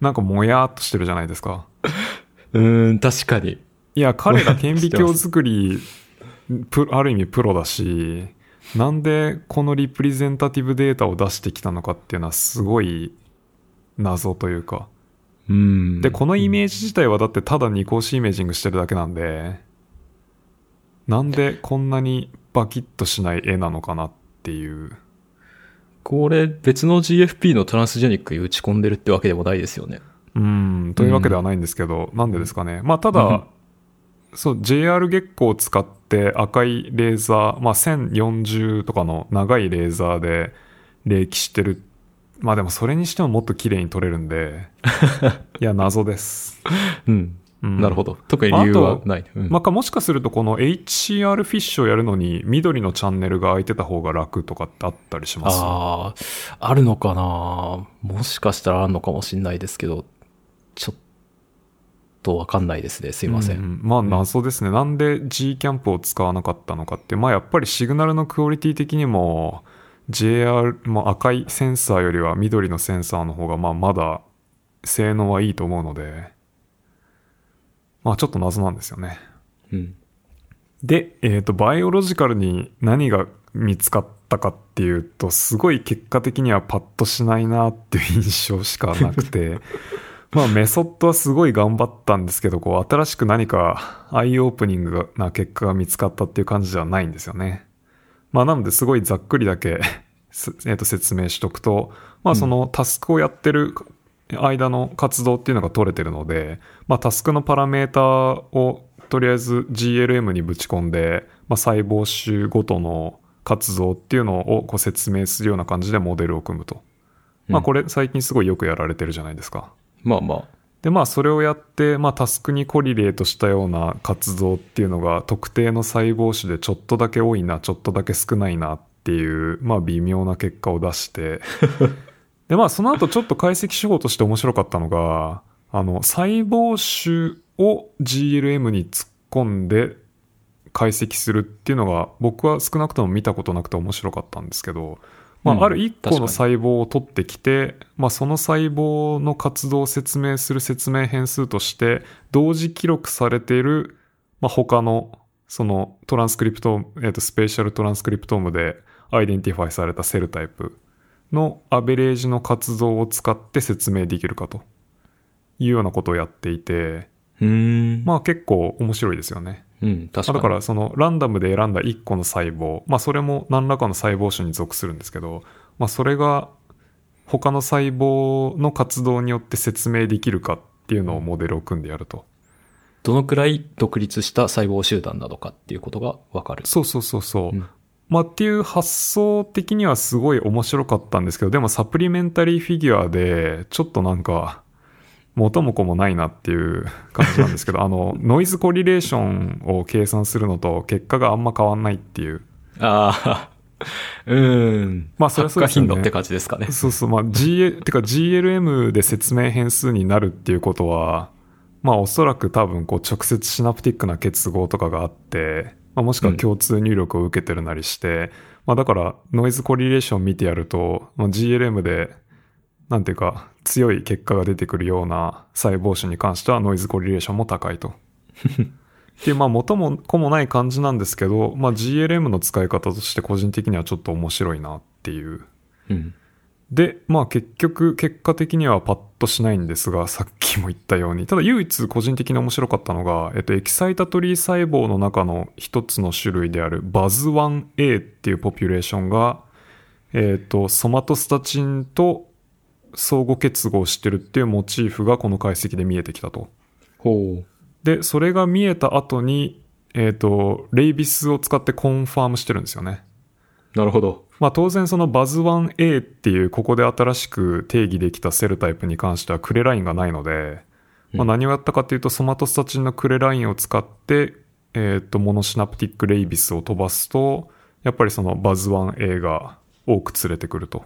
なんかもやーっとしてるじゃないですか。うーん、確かに。いや、彼が顕微鏡作り、*laughs* プある意味プロだし、なんでこのリプレゼンタティブデータを出してきたのかっていうのはすごい謎というか。うん。で、このイメージ自体はだってただ二項子イメージングしてるだけなんで、なんでこんなにバキッとしない絵なのかなっていう。これ別の GFP のトランスジェニックに打ち込んでるってわけでもないですよね。うん、というわけではないんですけど、なんでですかね。まあ、ただ、そう、JR 月光を使って赤いレーザー、まあ、1040とかの長いレーザーで冷気してる。まあでもそれにしてももっと綺麗に撮れるんで、*laughs* いや、謎です。うん。うんなるほど。特に理由はない。うんまあ、かもしかするとこの HCR フィッシュをやるのに緑のチャンネルが空いてた方が楽とかってあったりします？ああ、あるのかな？もしかしたらあるのかもしれないですけど、ちょっとわかんないですね。すいません。うんまあ謎ですね、なんで G キャンプを使わなかったのかってまあやっぱりシグナルのクオリティ的にも JR も赤いセンサーよりは緑のセンサーの方がまあまだ性能はいいと思うのでまあちょっと謎なんですよねうん。で、えっ、と、バイオロジカルに何が見つかったかっていうと、すごい結果的にはパッとしないなっていう印象しかなくて、*laughs* まあメソッドはすごい頑張ったんですけど、こう新しく何かアイオープニングな結果が見つかったっていう感じではないんですよね。まあなのですごいざっくりだけ *laughs* すえっと説明しとくと、まあそのタスクをやってる間の活動っていうのが取れてるので、まあタスクのパラメータをとりあえず GLM にぶち込んで、まあ細胞種ごとの活動っていうのをこう説明するような感じでモデルを組むと。まあこれ最近すごいよくやられてるじゃないですか。まあまあ、でまあそれをやって、まあ、タスクにコリレートしたような活動っていうのが特定の細胞種でちょっとだけ多いなちょっとだけ少ないなっていう、まあ、微妙な結果を出して。*laughs* でまあその後ちょっと解析手法として面白かったのがあの細胞種を GLM に突っ込んで解析するっていうのが僕は少なくとも見たことなくて面白かったんですけど、まあ、うん。ある一個の細胞を取ってきて、まあ、その細胞の活動を説明する説明変数として同時記録されている、まあ、他のそのトランスクリプトえーとスペーシャルトランスクリプトームで identify された cell typeのアベレージの活動を使って説明できるかというようなことをやっていて、うーん。まあ結構面白いですよね。うん、確かに。まあだからそのランダムで選んだ1個の細胞、まあそれも何らかの細胞種に属するんですけど、まあそれが他の細胞の活動によって説明できるかっていうのをモデルを組んでやると。どのくらい独立した細胞集団なのかっていうことがわかる。そうそうそうそう。うんまあっていう発想的にはすごい面白かったんですけど、でもサプリメンタリーフィギュアでちょっとなんか元も子もないなっていう感じなんですけど、*laughs* あの、ノイズコリレーションを計算するのと結果があんま変わんないっていう。ああ、*laughs* うーん。まあそれはそうですよね頻度って感じですかね。そうそう、まあ GA、てか GLM で説明変数になるっていうことは、まあおそらく多分こう直接シナプティックな結合とかがあって、まあ、もしくは共通入力を受けてるなりして、まあだからノイズコリレーション見てやると、まあ、GLM でなんていうか強い結果が出てくるような細胞種に関してはノイズコリレーションも高いと。っていうまあ元も子もない感じなんですけど、まあ GLM の使い方として個人的にはちょっと面白いなっていううん。で、まあ結局、結果的にはパッとしないんですが、さっきも言ったように、ただ唯一個人的に面白かったのが、えっと、エキサイタトリー細胞の中の一つの種類であるバズ 1A っていうポピュレーションが、えっと、ソマトスタチンと相互結合してるっていうモチーフがこの解析で見えてきたと。ほう。で、それが見えた後に、えっと、レイビスを使ってコンファームしてるんですよね。なるほど。まあ当然そのバズ 1A っていうここで新しく定義できたセルタイプに関してはクレラインがないので、まあ何をやったかっていうとソマトスタチンのクレラインを使って、えっと、モノシナプティックレイビスを飛ばすと、やっぱりそのバズ 1A が多く連れてくると。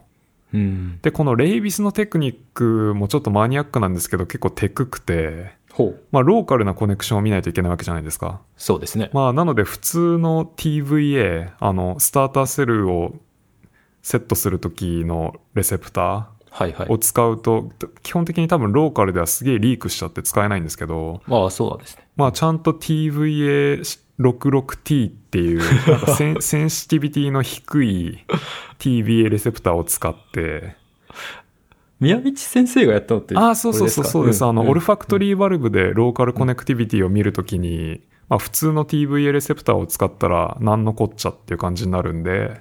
うん。で、このレイビスのテクニックもちょっとマニアックなんですけど結構テクくて。まあローカルなコネクションを見ないといけないわけじゃないですか。そうですね。まあ、なので普通の TVA、あの、スターターセルをセットするときのレセプターを。使うと、基本的に多分ローカルではすげえリークしちゃって使えないんですけど、まあそうですね。まあ、ちゃんと TVA66T っていう、*laughs* セン sensitivity の低い TVA レセプターを使って、宮道先生がやったのってああ、そうそうそうそうです。あの、 olfactory bulb で local connectivity を見るときに、まあ普通の TVA レセプターを使ったら何のこっちゃっていう感じになるんで、うん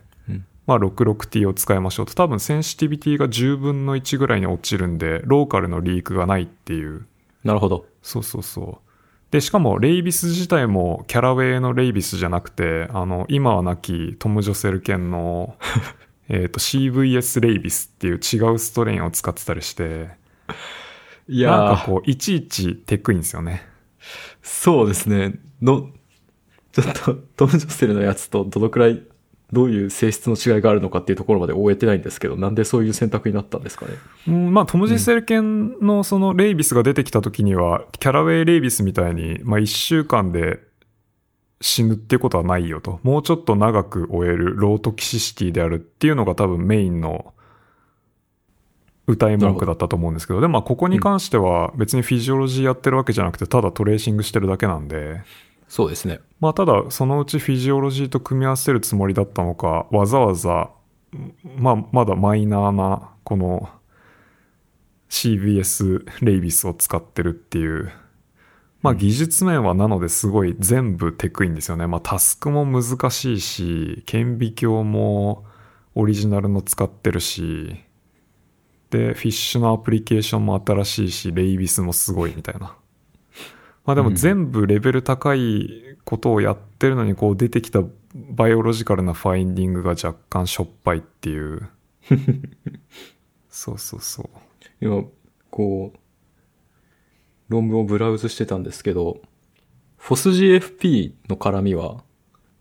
まあ 66T を使いましょうと。多分センシティビティが10分の1ぐらいに落ちるんで、ローカルのリークがないっていう。なるほど。そうそうそう。で、しかもレイビス自体もキャラウェイのレイビスじゃなくて、あの、今は亡きトム・ジョセル犬の、*laughs* えっと CVS レイビスっていう違うストレインを使ってたりして、いなんかこう、いちいちテクいんですよね。そうですね。の、ちょっと、トム・ジョセルのやつとどのくらい、どういう性質の違いがあるのかっていうところまで終えてないんですけど、なんでそういう選択になったんですかね？うん、まあ、トム・ジセル犬のそのレイビスが出てきた時には、キャラウェイ・レイビスみたいに、まあ、一週間で死ぬっていうことはないよと。もうちょっと長く追える low toxicity であるっていうのが多分メインの謳い文句だったと思うんですけど、でもまあここに関しては別に physiology やってるわけじゃなくて、ただ tracing してるだけなんで、そうですね。まあただそのうち physiology と組み合わせるつもりだったのか、わざわざ、まあまだマイナーなこの CBS レイビスを使ってるっていう、まあ技術面はなのですごい全部テクいんですよね。まあタスクも難しいし、顕微鏡もオリジナルの使ってるし、で、フィッシュのアプリケーションも新しいし、レイビスもすごいみたいな。まあでも全部レベル高いことをやってるのにこう出てきたバイオロジカルなファインディングが若干しょっぱいっていう。*laughs* そうそうそう。今、こう、論文を browse してたんですけど、 fosGFP の絡みは、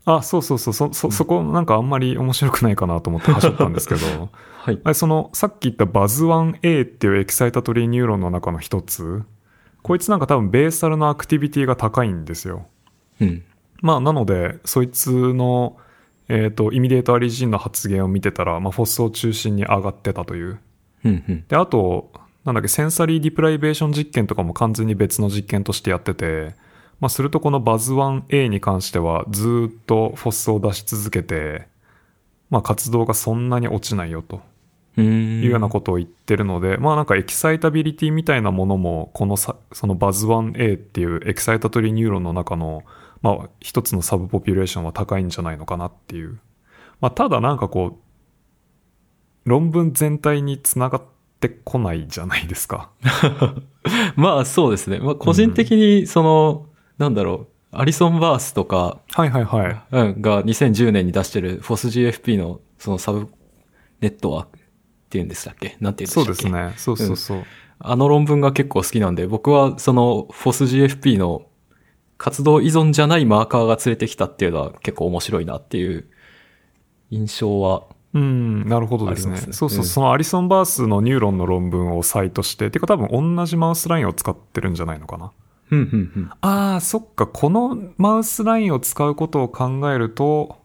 あ、そうそうそう、そ、そ、そこなんかあんまり面白くないかなと思って端折ったんですけど、*laughs* はい。その、さっき言ったバズ 1A っていう excitatory ニューロンの中の一つ、こいつなんか多分 basal の activity が高いんですよ。うん。まあ、なので、そいつの、えっ、と、 immediate early gene の発現を見てたら、まあ、 fos を中心に上がってたという。うん、うん。で、あと、なんだっけ、 sensory deprivation 実験とかも完全に別の実験としてやってて、まあ、するとこのバズ 1A に関しては、ずーっと fos を出し続けて、まあ、活動がそんなに落ちないよと。いうようなことを言ってるので、まあなんか excitability みたいなものも、このさ、そのバズ 1A っていう excitatory ニューロンの中の、まあ一つの subpopulation は高いんじゃないのかなっていう。まあただなんかこう、論文全体につながってこないじゃないですか。*laughs* まあそうですね。まあ個人的にその、なんだろう、アリソン・バースとか、はいはいはい。うん、が2010年に出してる FOSGFP のそのサブネットワークっていうんでしたっけ？なんて言うんでしたっけ？そうですね。そうそうそう。あの論文が結構好きなんで、僕はその FOSGFP の活動依存じゃないマーカーが連れてきたっていうのは結構面白いなっていう印象は、うん、なるほどですね。そうそう、うんそのアリソン・バースのニューロンの論文を cite して、てか多分同じ mouse line を使ってるんじゃないのかな？うん、うん、うん。ああ、そっか。この mouse line を使うことを考えると、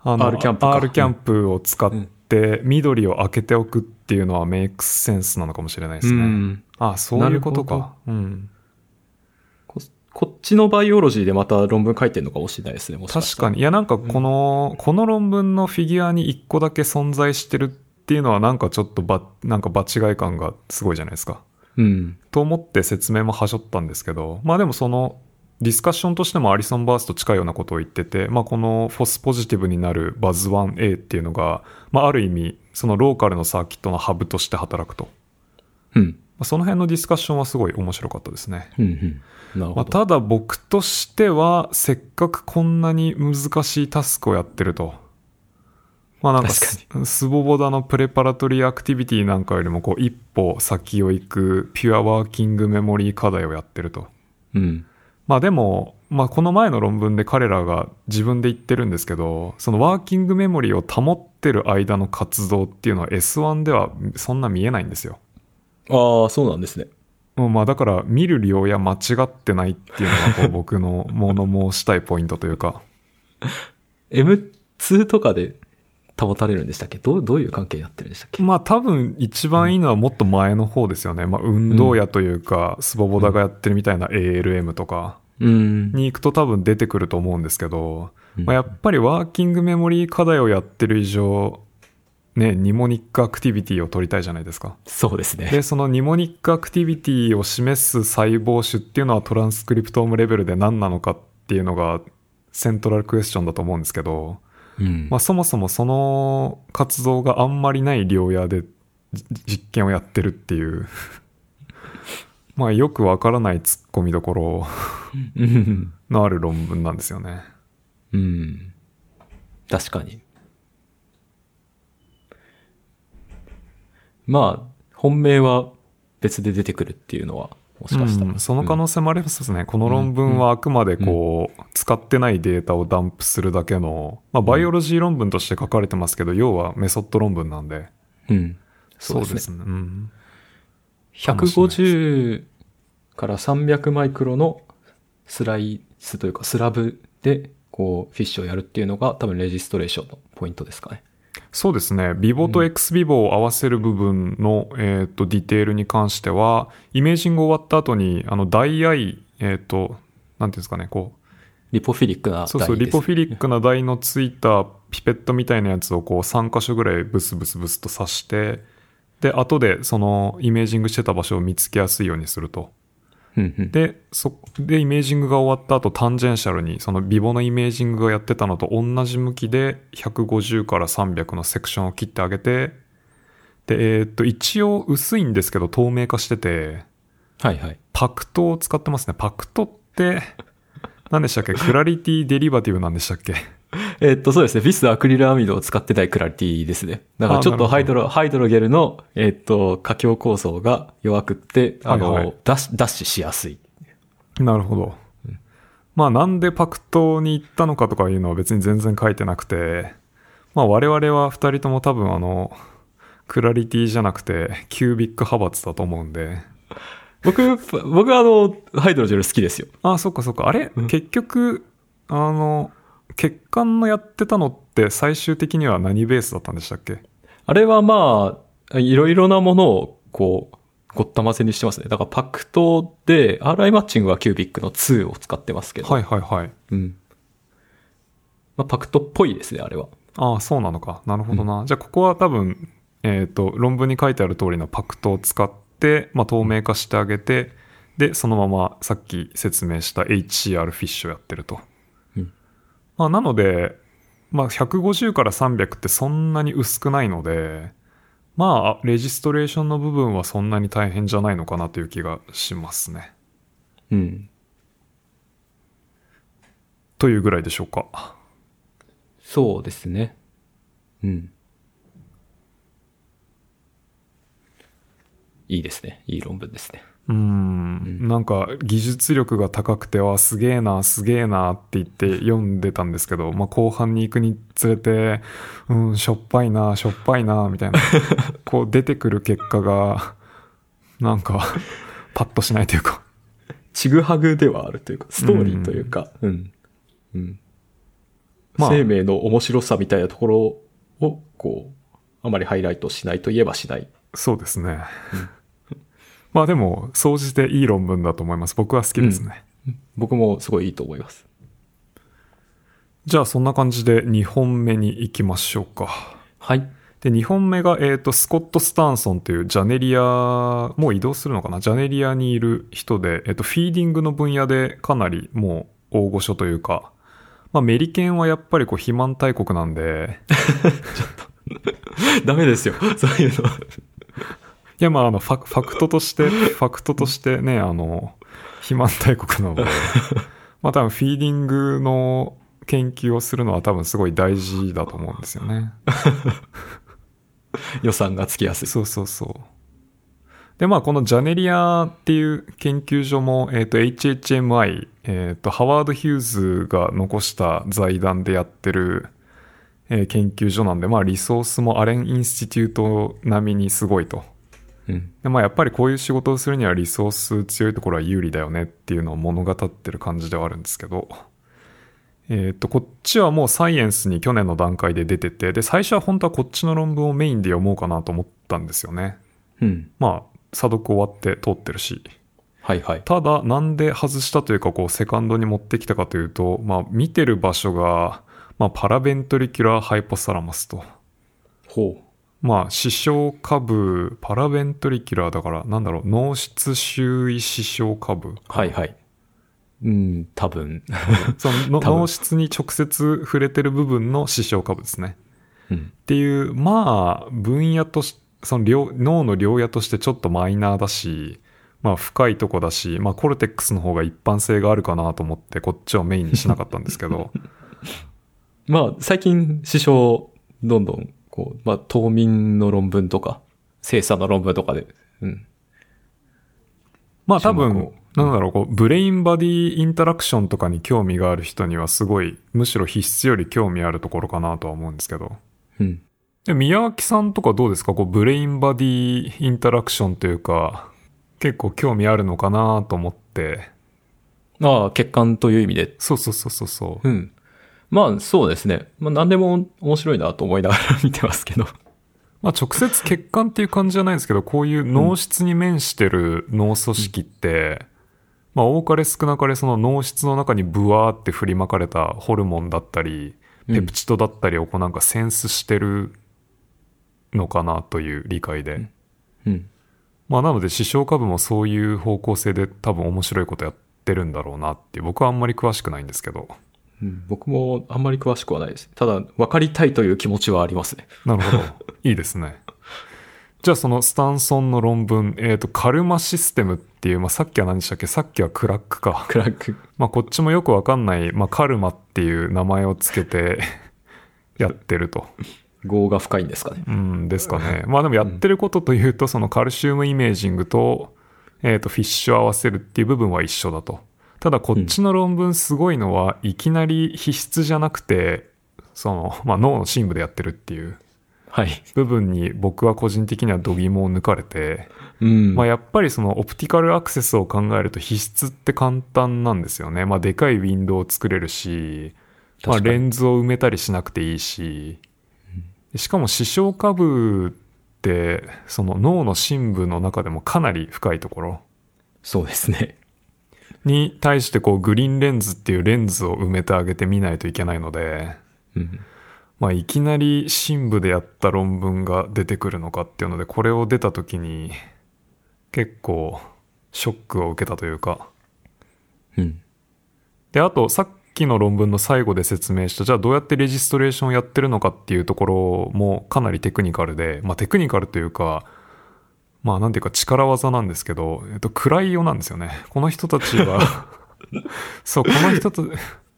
あ R キャンプか R キャンプを使って、緑を開けておくっていうのは make sense なのかもしれないですね。うんああ、そういうことか。うん。ここっちのバイオロジーでまた論文書いてるのかもしれないですね、もしか確かに。いや、なんかこの、この論文のフィギュアに一個だけ存在してるっていうのはなんかちょっとば、なんか場違い感がすごいじゃないですか。うん。と思って説明もはしょったんですけど、まあでもそのディスカッションとしてもアリソン・バースと近いようなことを言ってて、まあこのフォスポジティブになるバズ 1A っていうのが、まあある意味そのローカルのサーキットのハブとして働くと。うん。まあその辺のディスカッションはすごい面白かったですね。うん、うん。なるまあ、ほど。ただ僕としては、せっかくこんなに難しいタスクをやってると。まあなんかス、スボボダのプレパラトリーアクティビティなんかよりもこう一歩先を行くピュアワーキングメモリー課題をやってると。うん。まあでも、まあこの前の論文で彼らが自分で言ってるんですけど、そのワーキングメモリーを保ってる間の活動っていうのは S1 ではそんな見えないんですよ。ああ、そうなんですね。まあだから見る量や間違ってないっていうのがこう僕の物申したいポイントというか。*laughs* M2 とかで保たれるんでしたっけ？どう、どういう関係になってるんでしたっけ？まあ多分一番いいのはもっと前の方ですよね。まあ運動やというか、スボボダがやってるみたいな ALM とかうん。に行くと多分出てくると思うんですけど、うんまあ、やっぱりワーキングメモリー課題をやってる以上、ね、ニモニックアクティビティを取りたいじゃないですか。そうですね。で、そのニモニックアクティビティを示す細胞種っていうのはトランスクリプトームレベルで何なのかっていうのがセントラルクエスチョンだと思うんですけど、うん。まあそもそもその活動があんまりない量野でじ実験をやってるっていう、*laughs* まあよくわからない突っ込みどころうん。のある論文なんですよね。うん。確かに。まあ、本命は別で出てくるっていうのは、もしかしたら。うんその可能性もありますね。この論文はあくまでこう、使ってないデータをダンプするだけの、まあバイオロジー論文として書かれてますけど、要はメソッド論文なんで。うん。そうですね。ね。うん。150から300マイクロのスライスというかスラブでこうフィッシュをやるっていうのが多分レジストレーションのポイントですかね。そうですね。ビボと X ビボを合わせる部分の、えっ、と、ディテールに関しては、イメージング終わった後に、あの、ダイアイ、えっ、と、なんていうんですかね、こう、リポフィリックな台ですそうそう、リポフィリックな台のついたピペットみたいなやつをこう3箇所ぐらいブスブスブスと刺して、で、後でそのイメージングしてた場所を見つけやすいようにすると。で、そ、で、イメージングが終わった後、 tangential に、その vivo のイメージングがやってたのと同じ向きで、150から300の section を切ってあげて、で、えーっと、一応薄いんですけど透明化してて、はいはい。 PACT を使ってますね。 PACT って、何でしたっけ？ CLARITY derivative なんでしたっけ？えっと、そうですね。ビスアクリルアミドを使ってない CLARITY ですね。だからちょっとハイドロ、ハイドロゲルの、えっと、架橋構造が弱くって、あの、はいはいダッシュ、ダッシュしやすい。なるほど。まあなんでパクトに行ったのかとかいうのは別に全然書いてなくて、まあ我々は二人とも多分あの、クラリティじゃなくてキュービック派閥だと思うんで。僕、僕はあの、ハイドロジェル好きですよ。ああ、そっかそっか。あれ、うん結局、あの、血管のやってたのって最終的には何ベースだったんでしたっけ？あれはまあ、いろいろなものを、こう、ごったませにしてますね。だからパクトで、RI マッチングはキュービックの2を使ってますけど。はいはいはい。うん。まあ、パクトっぽいですね、あれは。ああ、そうなのか。なるほどな。じゃあ、ここは多分、えっ、と、論文に書いてある通りのパクトを使って、まあ、透明化してあげて、で、そのままさっき説明した HCR フィッシュをやってると。うんまあ、なので、まあ、150から300ってそんなに薄くないので、まあ、レジストレーションの部分はそんなに大変じゃないのかなという気がしますね。うん。というぐらいでしょうか。そうですね。うん。いいですね。いい論文ですね。うーんなんか技術力が高くてはすげえなすげえなって言って読んでたんですけど、まあ、後半に行くにつれてうんしょっぱいなしょっぱいなみたいな *laughs* こう出てくる結果がなんかパッとしないというかちぐはぐではあるというか、ストーリーというか、うん。うん。まあ生命の面白さみたいなところを、こう、あまりハイライトしないといえばしない。そうですね、まあでも総じていい論文だと思います僕は好きですね、僕もすごいいいと思います。じゃあそんな感じで2本目に行きましょうかはい。で、2本目が、えっ、と、スコット・スタンソンというジャネリア、もう移動するのかな？ジャネリアにいる人で、えっ、と、フィーディングの分野でかなりもう大御所というか、まあ、メリケンはやっぱりこう、肥満大国なんで、*laughs* *laughs* ダメですよ。そういうの。いや、まあ、あの、ファファクトとして、*laughs* ファクトとしてね、あの、肥満大国なので、*laughs* まあ、多分、フィーディングの研究をするのは多分すごい大事だと思うんですよね。*laughs* 予算がつきやすい。そうそうそう。で、まあ、このジャネリアっていう研究所も、えっ、と、HHMI、えっ、と、ハワード・ヒューズが残した財団でやってる、えー研究所なんで、まあ、リソースもアレン・インスティテュート並みにすごいと。うん。で、まあ、やっぱりこういう仕事をするにはリソース強いところは有利だよねっていうのを物語ってる感じではあるんですけど、えっ、と、こっちはもうサイエンスに去年の段階で出てて、で、最初は本当はこっちの論文をメインで読もうかなと思ったんですよね。うん。まあ、査読終わって通ってるし。はいはい。ただ、なんで外したというか、こう、セカンドに持ってきたかというと、まあ、見てる場所が、まあ、パラベントリキュラーハイポサラマスと。ほまあ、視床下部、パラベントリキュラーだから、なんだろう、脳室周囲視床下部。う。はいはい。うん、多分。*laughs* その *laughs* 脳室に直接触れてる部分の視床下部ですね。うん。っていう、まあ、分野とし、その両脳の両野としてちょっとマイナーだし、まあ深いとこだし、まあコルテックスの方が一般性があるかなと思ってこっちをメインにしなかったんですけど、*laughs* まあ、最近、師匠、どんどん、こう、まあ、島民の論文とか、精査の論文とかで、うん。まあ多分なんだろう、こう、ブレインバディインタラクションとかに興味がある人にはすごい、むしろ必須より興味あるところかなとは思うんですけど。うん。で、宮脇さんとかどうですか？こう、ブレインバディインタラクションというか、結構興味あるのかなと思って。まあ、欠陥という意味で、そうそうそうそうそう。うん。まあ、そうですね。まあ、何でも面白いなと思いながら見てますけど。まあ直接血管っていう感じじゃないですけど、こういう脳室に面してる脳組織って、まあ多かれ少なかれその脳室の中にブワーって振りまかれたホルモンだったり、うんペプチドだったりをこうなんかセンスしてるのかなという理解で。うん。まあなので視床下部もそういう方向性で多分面白いことやってるんだろうなって僕はあんまり詳しくないんですけど。うん僕もあんまり詳しくはないです。ただ、分かりたいという気持ちはありますね。なるほど。*laughs* いいですね。じゃあそのスタンソンの論文、えっ、と、カルマシステムっていう、まあ、さっきは何でしたっけ？さっきはクラックか。クラック。まあ、こっちもよくわかんない、まあ、カルマっていう名前をつけて、*laughs* やってると。*laughs* 業が深いんですかね。うんですかね。まあでもやってることというと、そのカルシウムイメージングと、えっ、と、フィッシュを合わせるっていう部分は一緒だと。ただこっちの論文すごいのは、いきなり皮質じゃなくて、その、まあ脳の深部でやってるっていうはい。部分に僕は個人的には度肝を抜かれて、うん。まあやっぱりそのオプティカルアクセスを考えると皮質って簡単なんですよね。まあでかいウィンドウを作れるし、まあレンズを埋めたりしなくていいし、しかも視床下部ってその脳の深部の中でもかなり深いところそうですね。に対してこうグリーンレンズっていうレンズを埋めてあげてみないといけないので、うん。まあいきなり深部でやった論文が出てくるのかっていうので、これを出た時に結構ショックを受けたというか、うん。で、あと、さっきの論文の最後で説明した、じゃあどうやってレジストレーションをやってるのかっていうところもかなりテクニカルで、まあテクニカルというか、まあなんていうか力技なんですけど、えっと、クライオなんですよね。この人たちは、*laughs* そう、この人た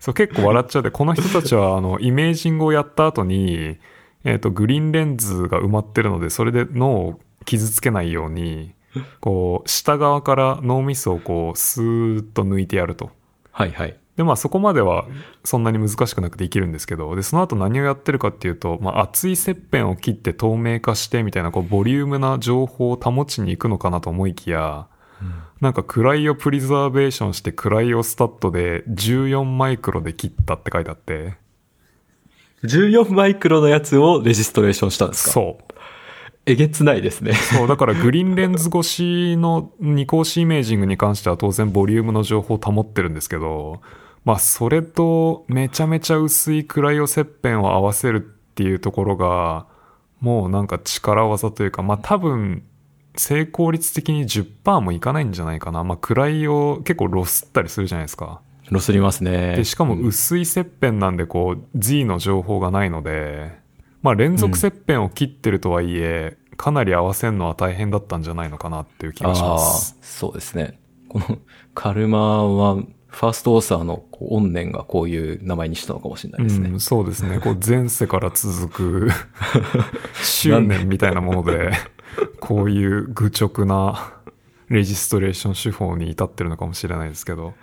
そう、結構笑っちゃうで、この人たちは、あの、イメージングをやった後に、えっと、グリーンレンズが埋まってるので、それで脳を傷つけないように、こう、下側から脳みそをこう、スーッと抜いてやると。はいはい。で、まあそこまではそんなに難しくなくできるんですけど、で、その後何をやってるかっていうと、まあ厚い切片を切って透明化してみたいな、こう、ボリュームな情報を保ちに行くのかなと思いきや、なんかクライオプリザーベーションしてクライオスタットで14マイクロで切ったって書いてあって、14マイクロのやつをレジストレーションしたんですか？そう。えげつないですね。そう、だから GRIN レンズ越しの二光子イメージングに関しては当然ボリュームの情報を保ってるんですけど、まあそれとめちゃめちゃ薄いクライオ切片を合わせるっていうところが、もうなんか力技というか、まあ多分成功率的に10%もいかないんじゃないかな。まあクライオ結構ロスったりするじゃないですか。ロスりますね。で、しかもうん薄い切片なんでこう Z の情報がないので、まあ連続切片を切ってるとはいえ、かなり合わせるのは大変だったんじゃないのかなっていう気がします。そうですね。このカルマは、ファーストオーサーの怨念がこういう名前にしたのかもしれないですね。うん、そうですね。こう前世から続く *laughs* 執念みたいなもので、こういう愚直なレジストレーション手法に至ってるのかもしれないですけど。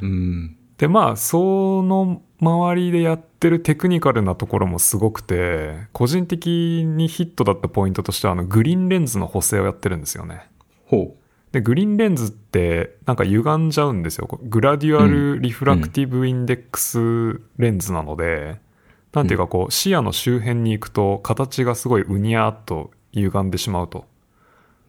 うん。で、まあ、その周りでやってるテクニカルなところもすごくて、個人的にヒットだったポイントとしては、あの、グリーンレンズの補正をやってるんですよね。ほで、 GRIN レンズってなんか歪んじゃうんですよ。 gradual refractive index レンズなので、なんていうかこう視野の周辺に行くと形がすごいうにゃーっと歪んでしまうと。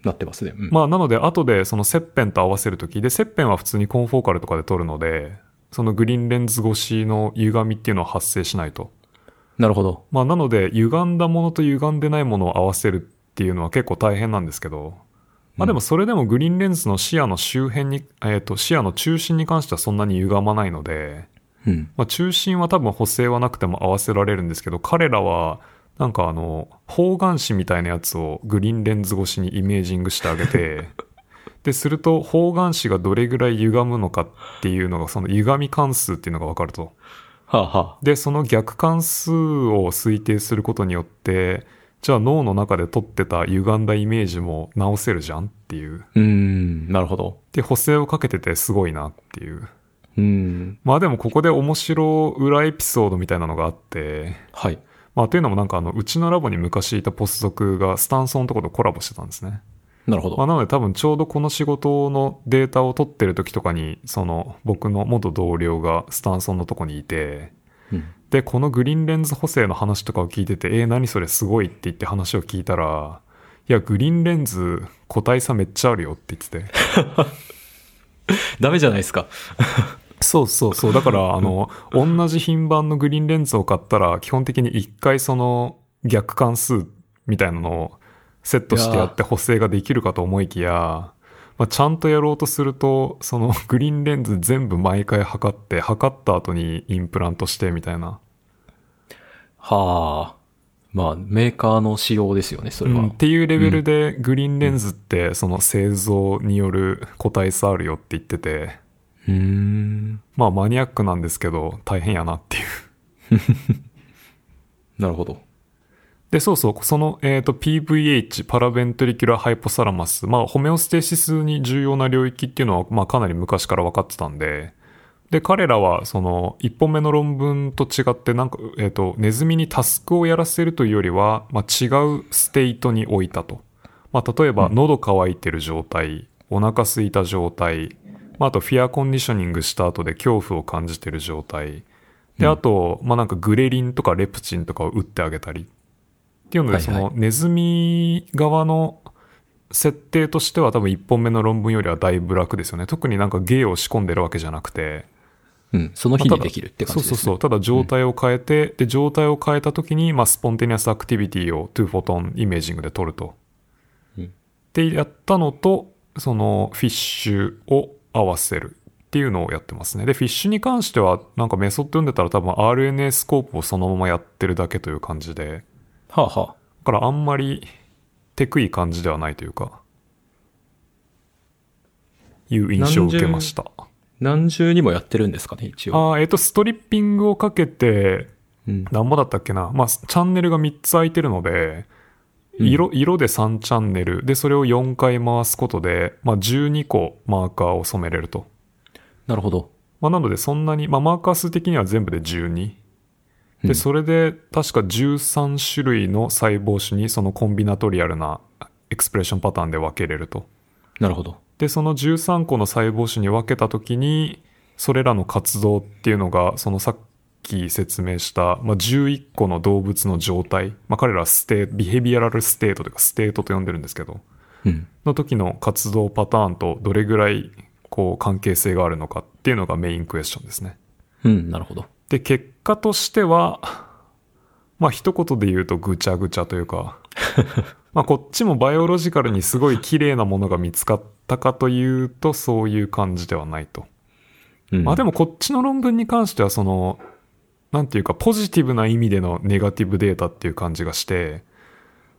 う。なってますね。うんまあなので後でその切片と合わせるときで、切片は普通に confocal とかで撮るので、その GRIN レンズ越しの歪みっていうのは発生しないと。なるほど。まあなので歪んだものと歪んでないものを合わせるっていうのは結構大変なんですけど、まあでもそれでもグリーンレンズの視野の周辺に、えっ、と視野の中心に関してはそんなに歪まないので、うん。まあ中心は多分補正はなくても合わせられるんですけど、彼らはなんかあの、方眼紙みたいなやつをグリーンレンズ越しにイメージングしてあげて、*laughs* で、すると方眼紙がどれぐらい歪むのかっていうのが、その歪み関数っていうのがわかると。はあ、はあ、で、その逆関数を推定することによって、じゃあ脳の中で撮ってた歪んだイメージも直せるじゃんっていう。うーん、なるほど。で、補正をかけててすごいなっていう。うん。まあでもここで面白裏エピソードみたいなのがあって、はい。まあというのもなんかあの、うちのラボに昔いたポスドクがスタンソンのところとコラボしてたんですね。なるほど。まあなので多分ちょうどこの仕事のデータを取ってる時とかに、その僕の元同僚がスタンソンのとこにいて、うんで、このグリーンレンズ補正の話とかを聞いてて、えー、何それすごいって言って話を聞いたら、いや、グリーンレンズ個体差めっちゃあるよって言ってて。*laughs* ダメじゃないですか。そうそうそう。だから、あの、同じ品番のグリーンレンズを買ったら、基本的に一回その逆関数みたいなのをセットしてやって補正ができるかと思いきや、まあ、ちゃんとやろうとすると、そのグリーンレンズ全部毎回測って、測った後にインプラントしてみたいな。はあ。まあ、メーカーの仕様ですよね、それは。うんっていうレベルでグリーンレンズってその製造による個体差あるよって言ってて、うーん。まあマニアックなんですけど大変やなっていう。*laughs* なるほど。で、そうそう、その、えっ、と、PVH、パラベントリキュラーハイポサラマス、まあ、ホメオステーシスに重要な領域っていうのは、まあ、かなり昔から分かってたんで、で、彼らは、その、一本目の論文と違って、なんか、えっ、と、ネズミにタスクをやらせるというよりは、まあ、違う state に置いたと。まあ、例えば、喉乾いてる状態、お腹空いた状態、まあ、あと、 fear conditioning した後で恐怖を感じてる状態。で、あと、まあ、なんかグレリンとかレプチンとかを打ってあげたり。っていうので、その、ネズミ側の設定としては多分1本目の論文よりはだいぶ楽ですよね。特になんか芸を仕込んでるわけじゃなくて。うん。その日にできるって感じです、ね。そうそうそう。ただ状態を変えて、で、状態を変えた時に、まあ、 spontaneous activity を2 photon imaging で取ると。うんで、やったのと、その、 FISH を合わせるっていうのをやってますね。で、 FISH に関しては、なんかメソッド読んでたら多分 RNA スコープをそのままやってるだけという感じで、はあはあ。だからあんまりテクい感じではないというか、いう印象を受けました。何重にもやってるんですかね、一応。あーえっ、と、ストリッピングをかけて、うん。なんぼだったっけな。まあ、チャンネルが3つ空いてるので、うん色、色で3チャンネル。で、それを4回回すことで、まあ、12個マーカーを染めれると。なるほど。まあ、なので、そんなに、まあ、マーカー数的には全部で12。で、うんそれで、確か13種類の細胞種に、そのコンビナトリアルなexpression pattern で分けれると。なるほど。で、その13個の細胞種に分けたときに、それらの活動っていうのが、そのさっき説明した、まあ、11個の動物の状態、まあ、彼らは state、behavioral state というか state と呼んでるんですけど、うん。の時の活動パターンとどれぐらい、こう、関係性があるのかっていうのが main question ですね。うん、なるほど。で、結果としては、まあ一言で言うとぐちゃぐちゃというか、*laughs* まあこっちもバイオロジカルにすごい綺麗なものが見つかったかというとそういう感じではないと。うん。まあでもこっちの論文に関してはその、なんていうかポジティブな意味でのネガティブデータっていう感じがして、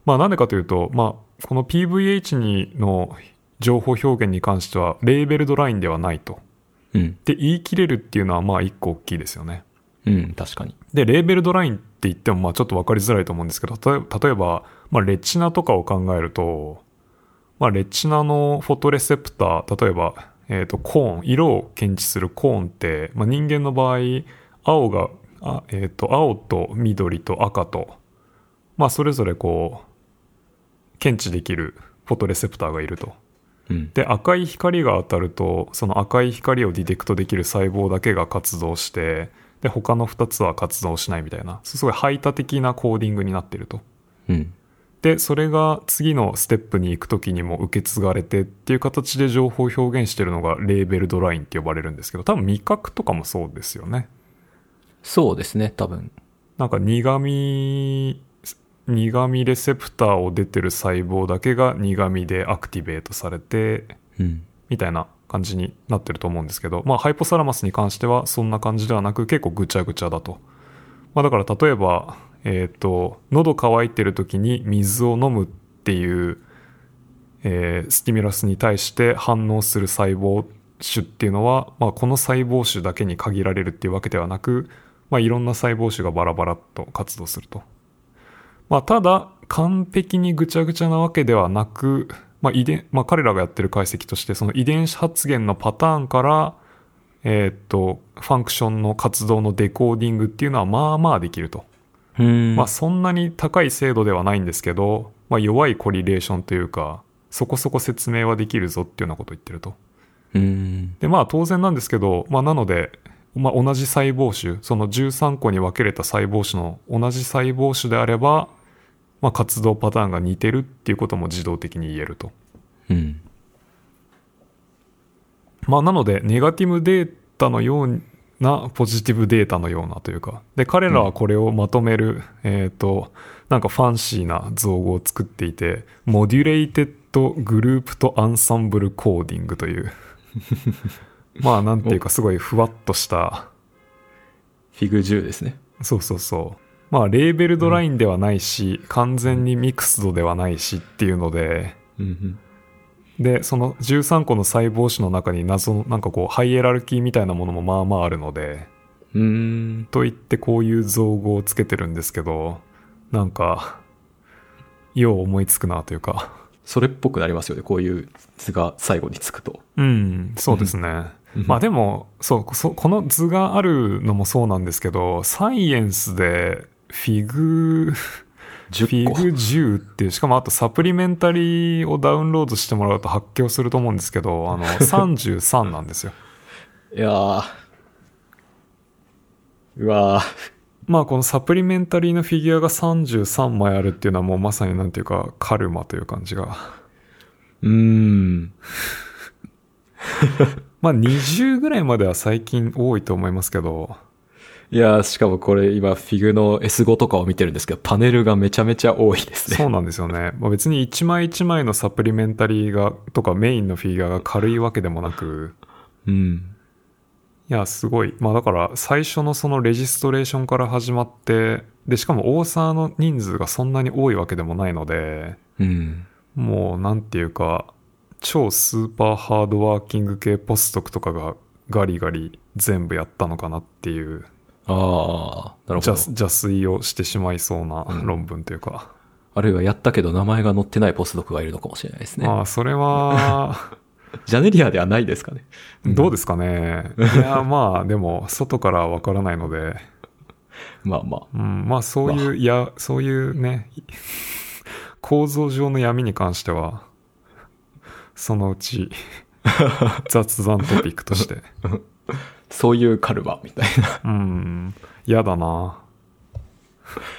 まあなんでかというと、まあこの PVH にの情報表現に関してはレーベルドラインではないと。うん。で言い切れるっていうのはまあ一個大きいですよね。うん、確かに。で、レーベルドラインって言ってもまあちょっと分かりづらいと思うんですけど、例えば、まあ、レチナとかを考えると、まあ、レチナのフォトレセプター、例えば、えっ、と、コーン、色を検知するコーンって、まあ、人間の場合、青が、あえっ、と、青と緑と赤と、まあ、それぞれこう、検知できるフォトレセプターがいると。うん。で赤い光が当たるとその赤い光をディテクトできる細胞だけが活動してで他の2つは活動しないみたいなすごい排他的なコーディングになってるとうん。でそれが次のステップに行く時にも受け継がれてっていう形で情報を表現してるのがレーベルドラインって呼ばれるんですけど多分味覚とかもそうですよねそうですね、多分。なんか苦味苦味レセプターを出てる細胞だけが苦味でアクティベートされてうん。みたいな感じになってると思うんですけど、まあ、ハイポサラマスに関してはそんな感じではなく結構ぐちゃぐちゃだと。まあ、だから例えば、えっ、と、喉乾いてる時に水を飲むっていう、えースティミュラスに対して反応する細胞種っていうのは、まあ、この細胞種だけに限られるっていうわけではなく、まあ、いろんな細胞種がバラバラっと活動すると。まあ、ただ、完璧にぐちゃぐちゃなわけではなく、まあ、遺伝、まあ、彼らがやってる解析として、その遺伝子発現のパターンから、えーっと、ファンクションの活動のデコーディングっていうのは、まあまあできると。うん。まあ、そんなに高い精度ではないんですけど、まあ、弱いコリレーションというか、そこそこ説明はできるぞっていうようなことを言ってると。うん。で、まあ当然なんですけど、まあなので、まあ同じ細胞種、その13個に分けれた細胞種の同じ細胞種であれば、まあ活動パターンが似てるっていうことも自動的に言えると。うん。まあなので、ネガティブデータのようなポジティブデータのようなというか、で、彼らはこれをまとめる、えっ、と、なんかファンシーな造語を作っていて、 modulated group と ensemble coding という、*laughs* まあなんていうかすごいふわっとした、 fig 10ですね。そうそうそう。まあ labeled line ではないし、完全に mixed ではないしっていうので、うん。で、その13個の細胞種の中に謎のなんかこうハイエラルキーみたいなものもまあまああるので、うん。と言ってこういう造語をつけてるんですけど、なんか、よう思いつくなというか。それっぽくなりますよね。こういう図が最後につくと。うん、そうですね。うんまあでも、そう、そこの図があるのもそうなんですけど、サイエンスでフィグ、フィ10個。グ10っていう、しかもあとサプリメンタリーをダウンロードしてもらうと発狂すると思うんですけど、*laughs* あの、33なんですよ。いやー。うわー。まあこのサプリメンタリーのフィギュアが33枚あるっていうのはもうまさになんていうかカルマという感じが。うーん。*laughs* まあ20ぐらいまでは最近多いと思いますけど、いやー、しかもこれ今フィグの S5 とかを見てるんですけど、パネルがめちゃめちゃ多いですね。そうなんですよね。まあ、別に一枚一枚のサプリメンタリーが、とかメインのフィギュアが軽いわけでもなく、うん。いや、すごい。まあだから最初のそのレジストレーションから始まって、で、しかもオーサーの人数がそんなに多いわけでもないので、うん。もうなんていうか、超スーパーハードワーキング系ポストクとかがガリガリ全部やったのかなっていうああ、なるほど。邪邪推をしてしまいそうな論文というか。あるいはやったけど名前が載ってないポスドクがいるのかもしれないですね。まあそれは、*laughs* ジャネリアではないですかね。どうですかね。いや、*laughs* まあでも外からはわからないので、まあまあ。うん、まあそういう、いや、そういうね、構造上の闇に関しては、そのうち *laughs* 雑談トピックとして。そういうカルマみたいな。うん、嫌だな。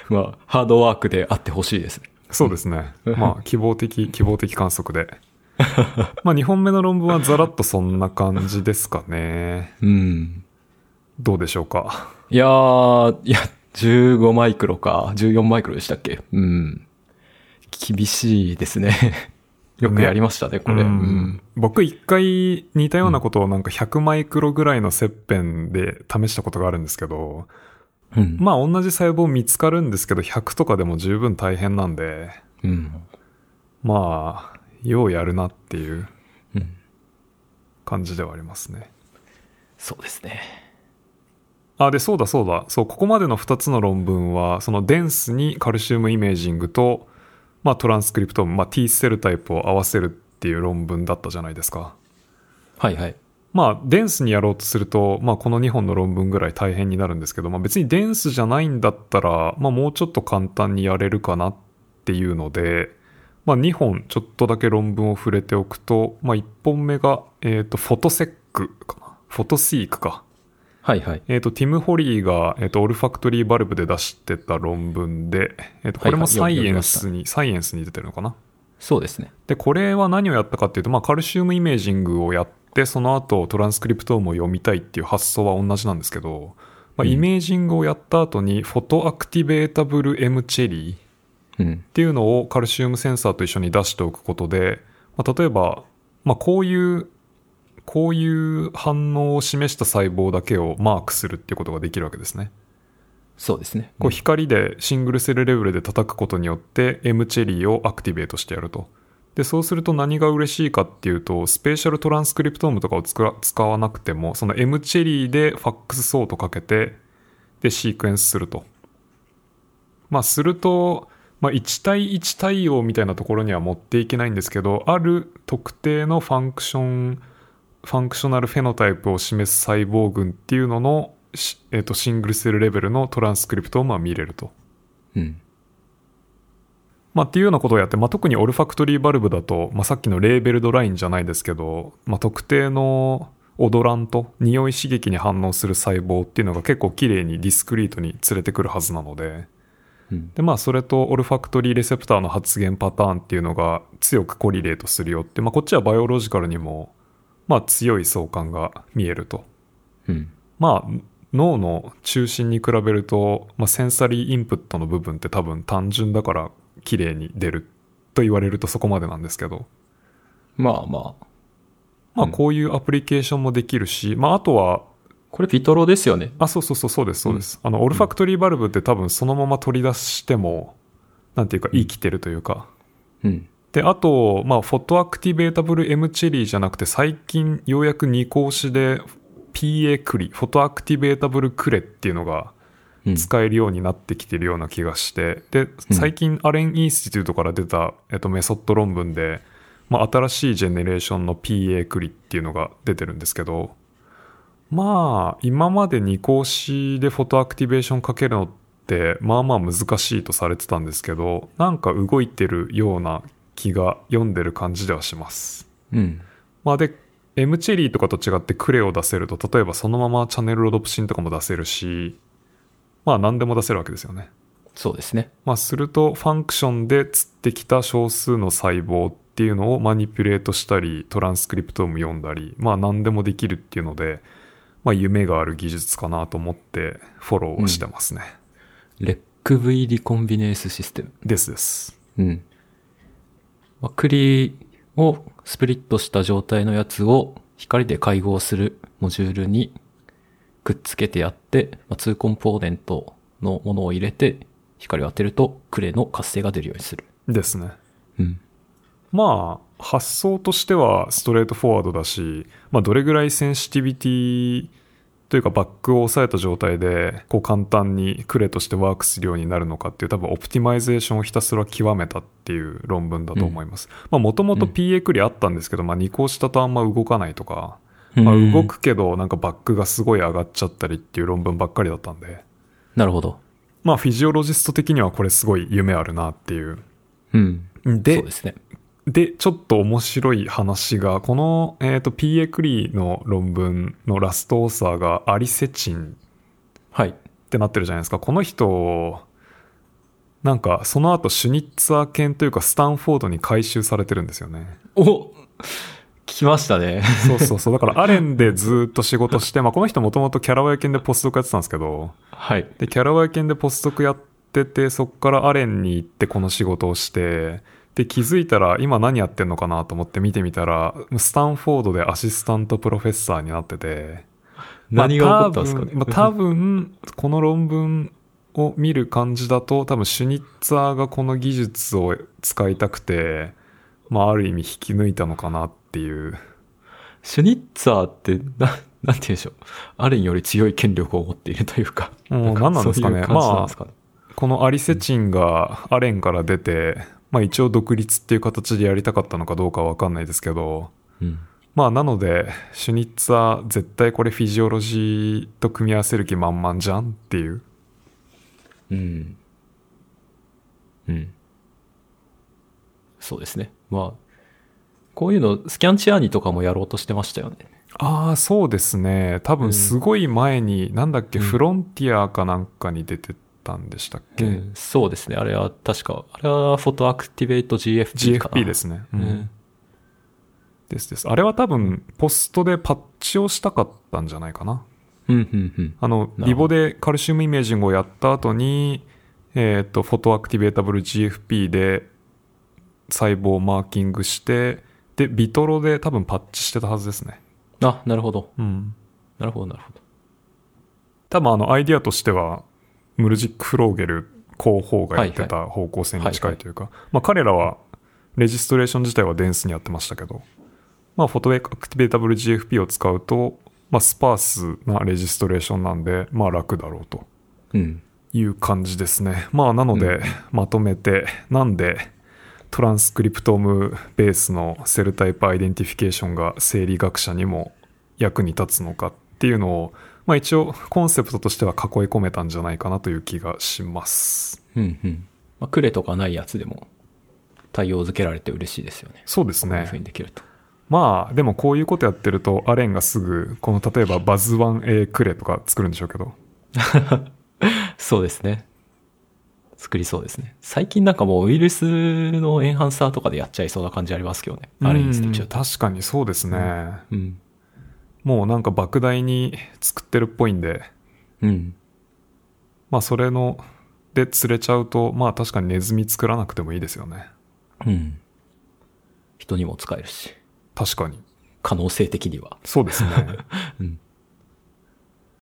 まあ、ハードワークであってほしいですね。そうですね。*laughs* まあ、希望的、希望的観測で。*laughs* まあ、2本目の論文はざらっとそんな感じですかね。うん。どうでしょうか？いやー、いや、15マイクロか、14マイクロでしたっけ？うん。厳しいですね。よくやりましたね、これ。ううんん。僕一回似たようなことをなんか100マイクロぐらいの切片で試したことがあるんですけど、うん。まあ同じ細胞見つかるんですけど100とかでも十分大変なんで、うん。まあ、ようやるなっていううん。感じではありますね。そうですね。あ、で、そうだそうだ。そう、ここまでの2つの論文は、そのデンスにカルシウムイメージングと、まあトランスクリプトーム、まあ T セルタイプを合わせるっていう論文だったじゃないですか。はいはい。まあ、デンスにやろうとすると、まあ、この2本の論文ぐらい大変になるんですけど、まあ、別にデンスじゃないんだったら、まあ、もうちょっと簡単にやれるかなっていうので、まあ、2本ちょっとだけ論文を触れておくと、まあ、1本目が、えっ、と、フォトセックかな。フォトシークか。はいはい。えっ、と、ティム・ホリーが、えっ、と、オルファクトリーバルブで出してた論文で、えっ、と、これもはいはいサイエン読スに、サイエンスに出てるのかな？そうですね。で、これは何をやったかっていうと、まあ、カルシウムイメージングをやって、その後トランスクリプトームを読みたいっていう発想は同じなんですけど、まあ、うんイメージングをやった後に、フォトアクティベータブル M チェリーっうん。ていうのをカルシウムセンサーと一緒に出しておくことで、まあ、例えば、まあ、こういう、こういう反応を示した細胞だけをマークするっていうことができるわけですね。そうですね。こう光で single cell level で叩くことによって M チェリーをアクティベートしてやると。で、そうすると何が嬉しいかっていうと、スペシャルトランスクリプトームとかを使使わなくても、その M チェリーでファックスソートかけて、で、 sequence すると。まあ、すると、まあ、1対1対応みたいなところには持っていけないんですけど、ある特定の function、functional phenotype を示す細胞群っていうのの、しえっとシングルセルレベルのトランスクリプトームは見れると。うん。まあ、っていうようなことをやって、まあ、特にオルファクトリーバルブだと、まあ、さっきのレーベルドラインじゃないですけど、まあ、特定のオドラント、匂い刺激に反応する細胞っていうのが結構綺麗にディスクリートに連れてくるはずなので、うん。で、まあ、それとオルファクトリーレセプターの発現パターンっていうのが強くコリレートするよって、まあ、こっちはバイオロジカルにも、まあ、強い相関が見えると。うん。まあ、脳の中心に比べると、まあ、センサリーインプットの部分って多分単純だから綺麗に出ると言われるとそこまでなんですけど、まあまあ。まあうんこういうアプリケーションもできるし、まああとは、これピトロですよね。あ、そうそうそうそうです、そうです。あの、オルファクトリーバルブって多分そのまま取り出しても、なんていうか生きてるというか、うん。で、あと、まあ、フォトアクティベータブル M チェリーじゃなくて、最近ようやく二項子で PA クリ、フォトアクティベータブルクレっていうのがうん。使えるようになってきてるような気がして、で、最近アレン・インスティテュートから出た、えっと、メソッド論文で、まあ、新しいジェネレーションの PA クリっていうのが出てるんですけど、まあ、今まで二光子で photoactivation かけるのって、まあまあ難しいとされてたんですけど、なんか動いてるような気が読んでる感じではします。うん。まあで、M チェリーとかと違ってクレを出せると、例えばそのままチャンネルロドプシンとかも出せるし、まあ何でも出せるわけですよね。そうですね。まあすると、ファンクションで釣ってきた少数の細胞っていうのをマニピュレートしたり、トランスクリプトーム読んだり、まあ何でもできるっていうので、まあ夢がある技術かなと思ってフォローをしてますね。レック V リコンビネースシステム。ですです。うん。まあ、 Cre を split した状態のやつを光で会合するモジュールにくっつけてやって、まあ、2 component のものを入れて光を当てると Cre の活性が出るようにする。ですね。うん。まあ、発想としては straightforward だし、まあ、どれぐらい sensitivity というかバックを抑えた状態で、こう簡単に Cre として work するようになるのかっていう多分 optimization をひたすら極めたっていう論文だと思います。まあ、もともと PA クリあったんですけど、まあ、2光子だとあんま動かないとか、まあ、うん動くけどなんかバックがすごい上がっちゃったりっていう論文ばっかりだったんで、なるほど。まあ、フィジオロジスト的にはこれすごい夢あるなっていう。うん。でそうですね。で、ちょっと面白い話が、この、えっ、と、PA クリーの論文のラストオーサーがアリセチンはい。ってなってるじゃないですか。この人、なんか、その後、シュニッツァー犬というか、スタンフォードに回収されてるんですよね。お来ましたね。そうそうそう。*laughs* だから、アレンでずっと仕事して、まあ、この人もともとキャラワイ犬でポストクやってたんですけど、はい。で、キャラワイ犬でポストクやってて、そっからアレンに行ってこの仕事をして、で、気づいたら今何やってんのかなと思って見てみたら、スタンフォードでアシスタントプロフェッサーになってて、何が起こったんですかね？まあ多分、この論文を見る感じだと、多分シュニッツァーがこの技術を使いたくて、まあある意味引き抜いたのかなっていう。シュニッツァーって、な、なんて言うんでしょう？アレンより強い権力を持っているというか。もう何なんですかねそういう感じなんですかね？このアリセチンがアレンから出て、まあ一応独立っていう形でやりたかったのかどうかはわかんないですけど、うん。まあなので、シュニッツァー絶対これフィジオロジーと組み合わせる気満々じゃんっていう。うん。うん。そうですね。まあ、こういうの、スキャンチアーニとかもやろうとしてましたよね。ああ、そうですね。多分すごい前に、なんだっけ、うんフロンティアかなんかに出てたんでしたっけ、うんそうですね。あれは確か、あれはフォトアクティベート GFP か？な。GFP ですね。ううんん。ですです。あれは多分、ポストでパッチをしたかったんじゃないかな？うん、うん、うん。あの、リボでカルシウムイメージングをやった後に、えっ、と、フォトアクティベータブル GFP で細胞をマーキングして、で、 vitro で多分パッチしてたはずですね。あ、なるほど。うん。なるほど、なるほど。多分あの、アイディアとしては、 Mrsic-Flogel、Ko Ho がやってた方向性に近いというか、まあ彼らは、 registration 自体は dense にやってましたけど、まあ、フォトアクティベータブル GFP を使うと、まあ、 sparse な registration なんで、まあ、楽だろうとうん。いう感じですね。まあ、なので、うんまとめて、なんで、トランスクリプトームベースのセルタイプアイデンティフィケーションが生理学者にも役に立つのかっていうのを、まあ一応コンセプトとしては囲い込めたんじゃないかなという気がします。うん、うん。まあ、 Cre とかないやつでも対応づけられて嬉しいですよね。そうですこういうふうね。にできると。まあでもこういうことやってるとアレンがすぐこの例えばバズ 1A クレとか作るんでしょうけど。*laughs* そうですね。作りそうですね。最近なんかもうウイルスのエンハンサーとかでやっちゃいそうな感じありますけどね。あれインスティ確かにそうですね。うん。もうなんか莫大に作ってるっぽいんで、うん。まあそれの、で釣れちゃうと、まあ確かにネズミ作らなくてもいいですよね。うん。人にも使えるし。確かに。可能性的には。そうですね。*laughs* うん。